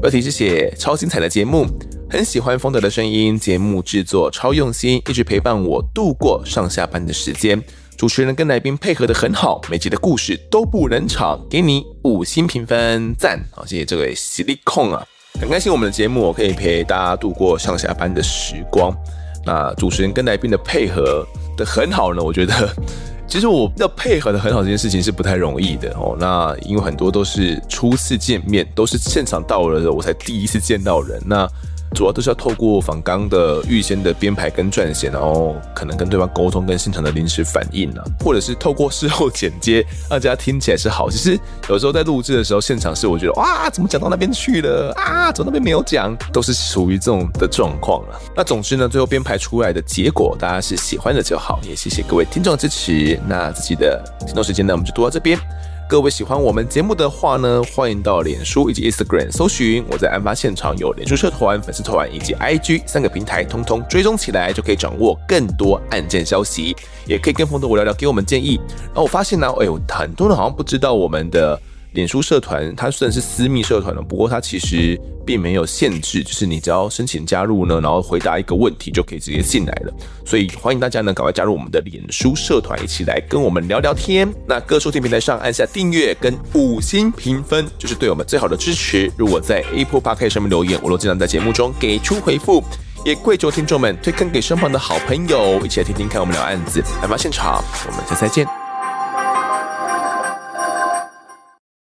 标题是写超精彩的节目，很喜欢风德的声音，节目制作超用心，一直陪伴我度过上下班的时间。主持人跟来宾配合得很好，每集的故事都不冷场，给你五星评分，赞！好，谢谢这位犀利控啊，很开心我们的节目我可以陪大家度过上下班的时光。那主持人跟来宾的配合得很好呢，我觉得。其实我要配合的很好，这件事情是不太容易的哦。那因为很多都是初次见面，都是现场到了的，我才第一次见到人。那主要都是要透过访刚的预先的编排跟撰写，然后可能跟对方沟通，跟现场的临时反应啊，或者是透过事后剪接，让大家听起来是好。其实有时候在录制的时候，现场是我觉得哇，怎么讲到那边去了啊？怎么那边没有讲？都是属于这种的状况了。那总之呢，最后编排出来的结果，大家是喜欢的就好。也谢谢各位听众支持。那自己的听众时间呢，我们就读到这边。各位喜欢我们节目的话呢，欢迎到脸书以及 Instagram 搜寻我在案发现场有脸书社团、粉丝团以及 IG 三个平台，通通追踪起来，就可以掌握更多案件消息，也可以跟丰德我聊聊，给我们建议。然后我发现呢，哎呦，很多人好像不知道我们的。脸书社团它虽然是私密社团了，不过它其实并没有限制，就是你只要申请加入呢，然后回答一个问题就可以直接进来了。所以欢迎大家呢赶快加入我们的脸书社团，一起来跟我们聊聊天。那各收听平台上按下订阅跟五星评分，就是对我们最好的支持。如果在 Apple Podcast 上面留言，我都尽量在节目中给出回复。也跪求听众们推坑给身旁的好朋友，一起来听听看我们聊案子，案发现场。我们下次再见。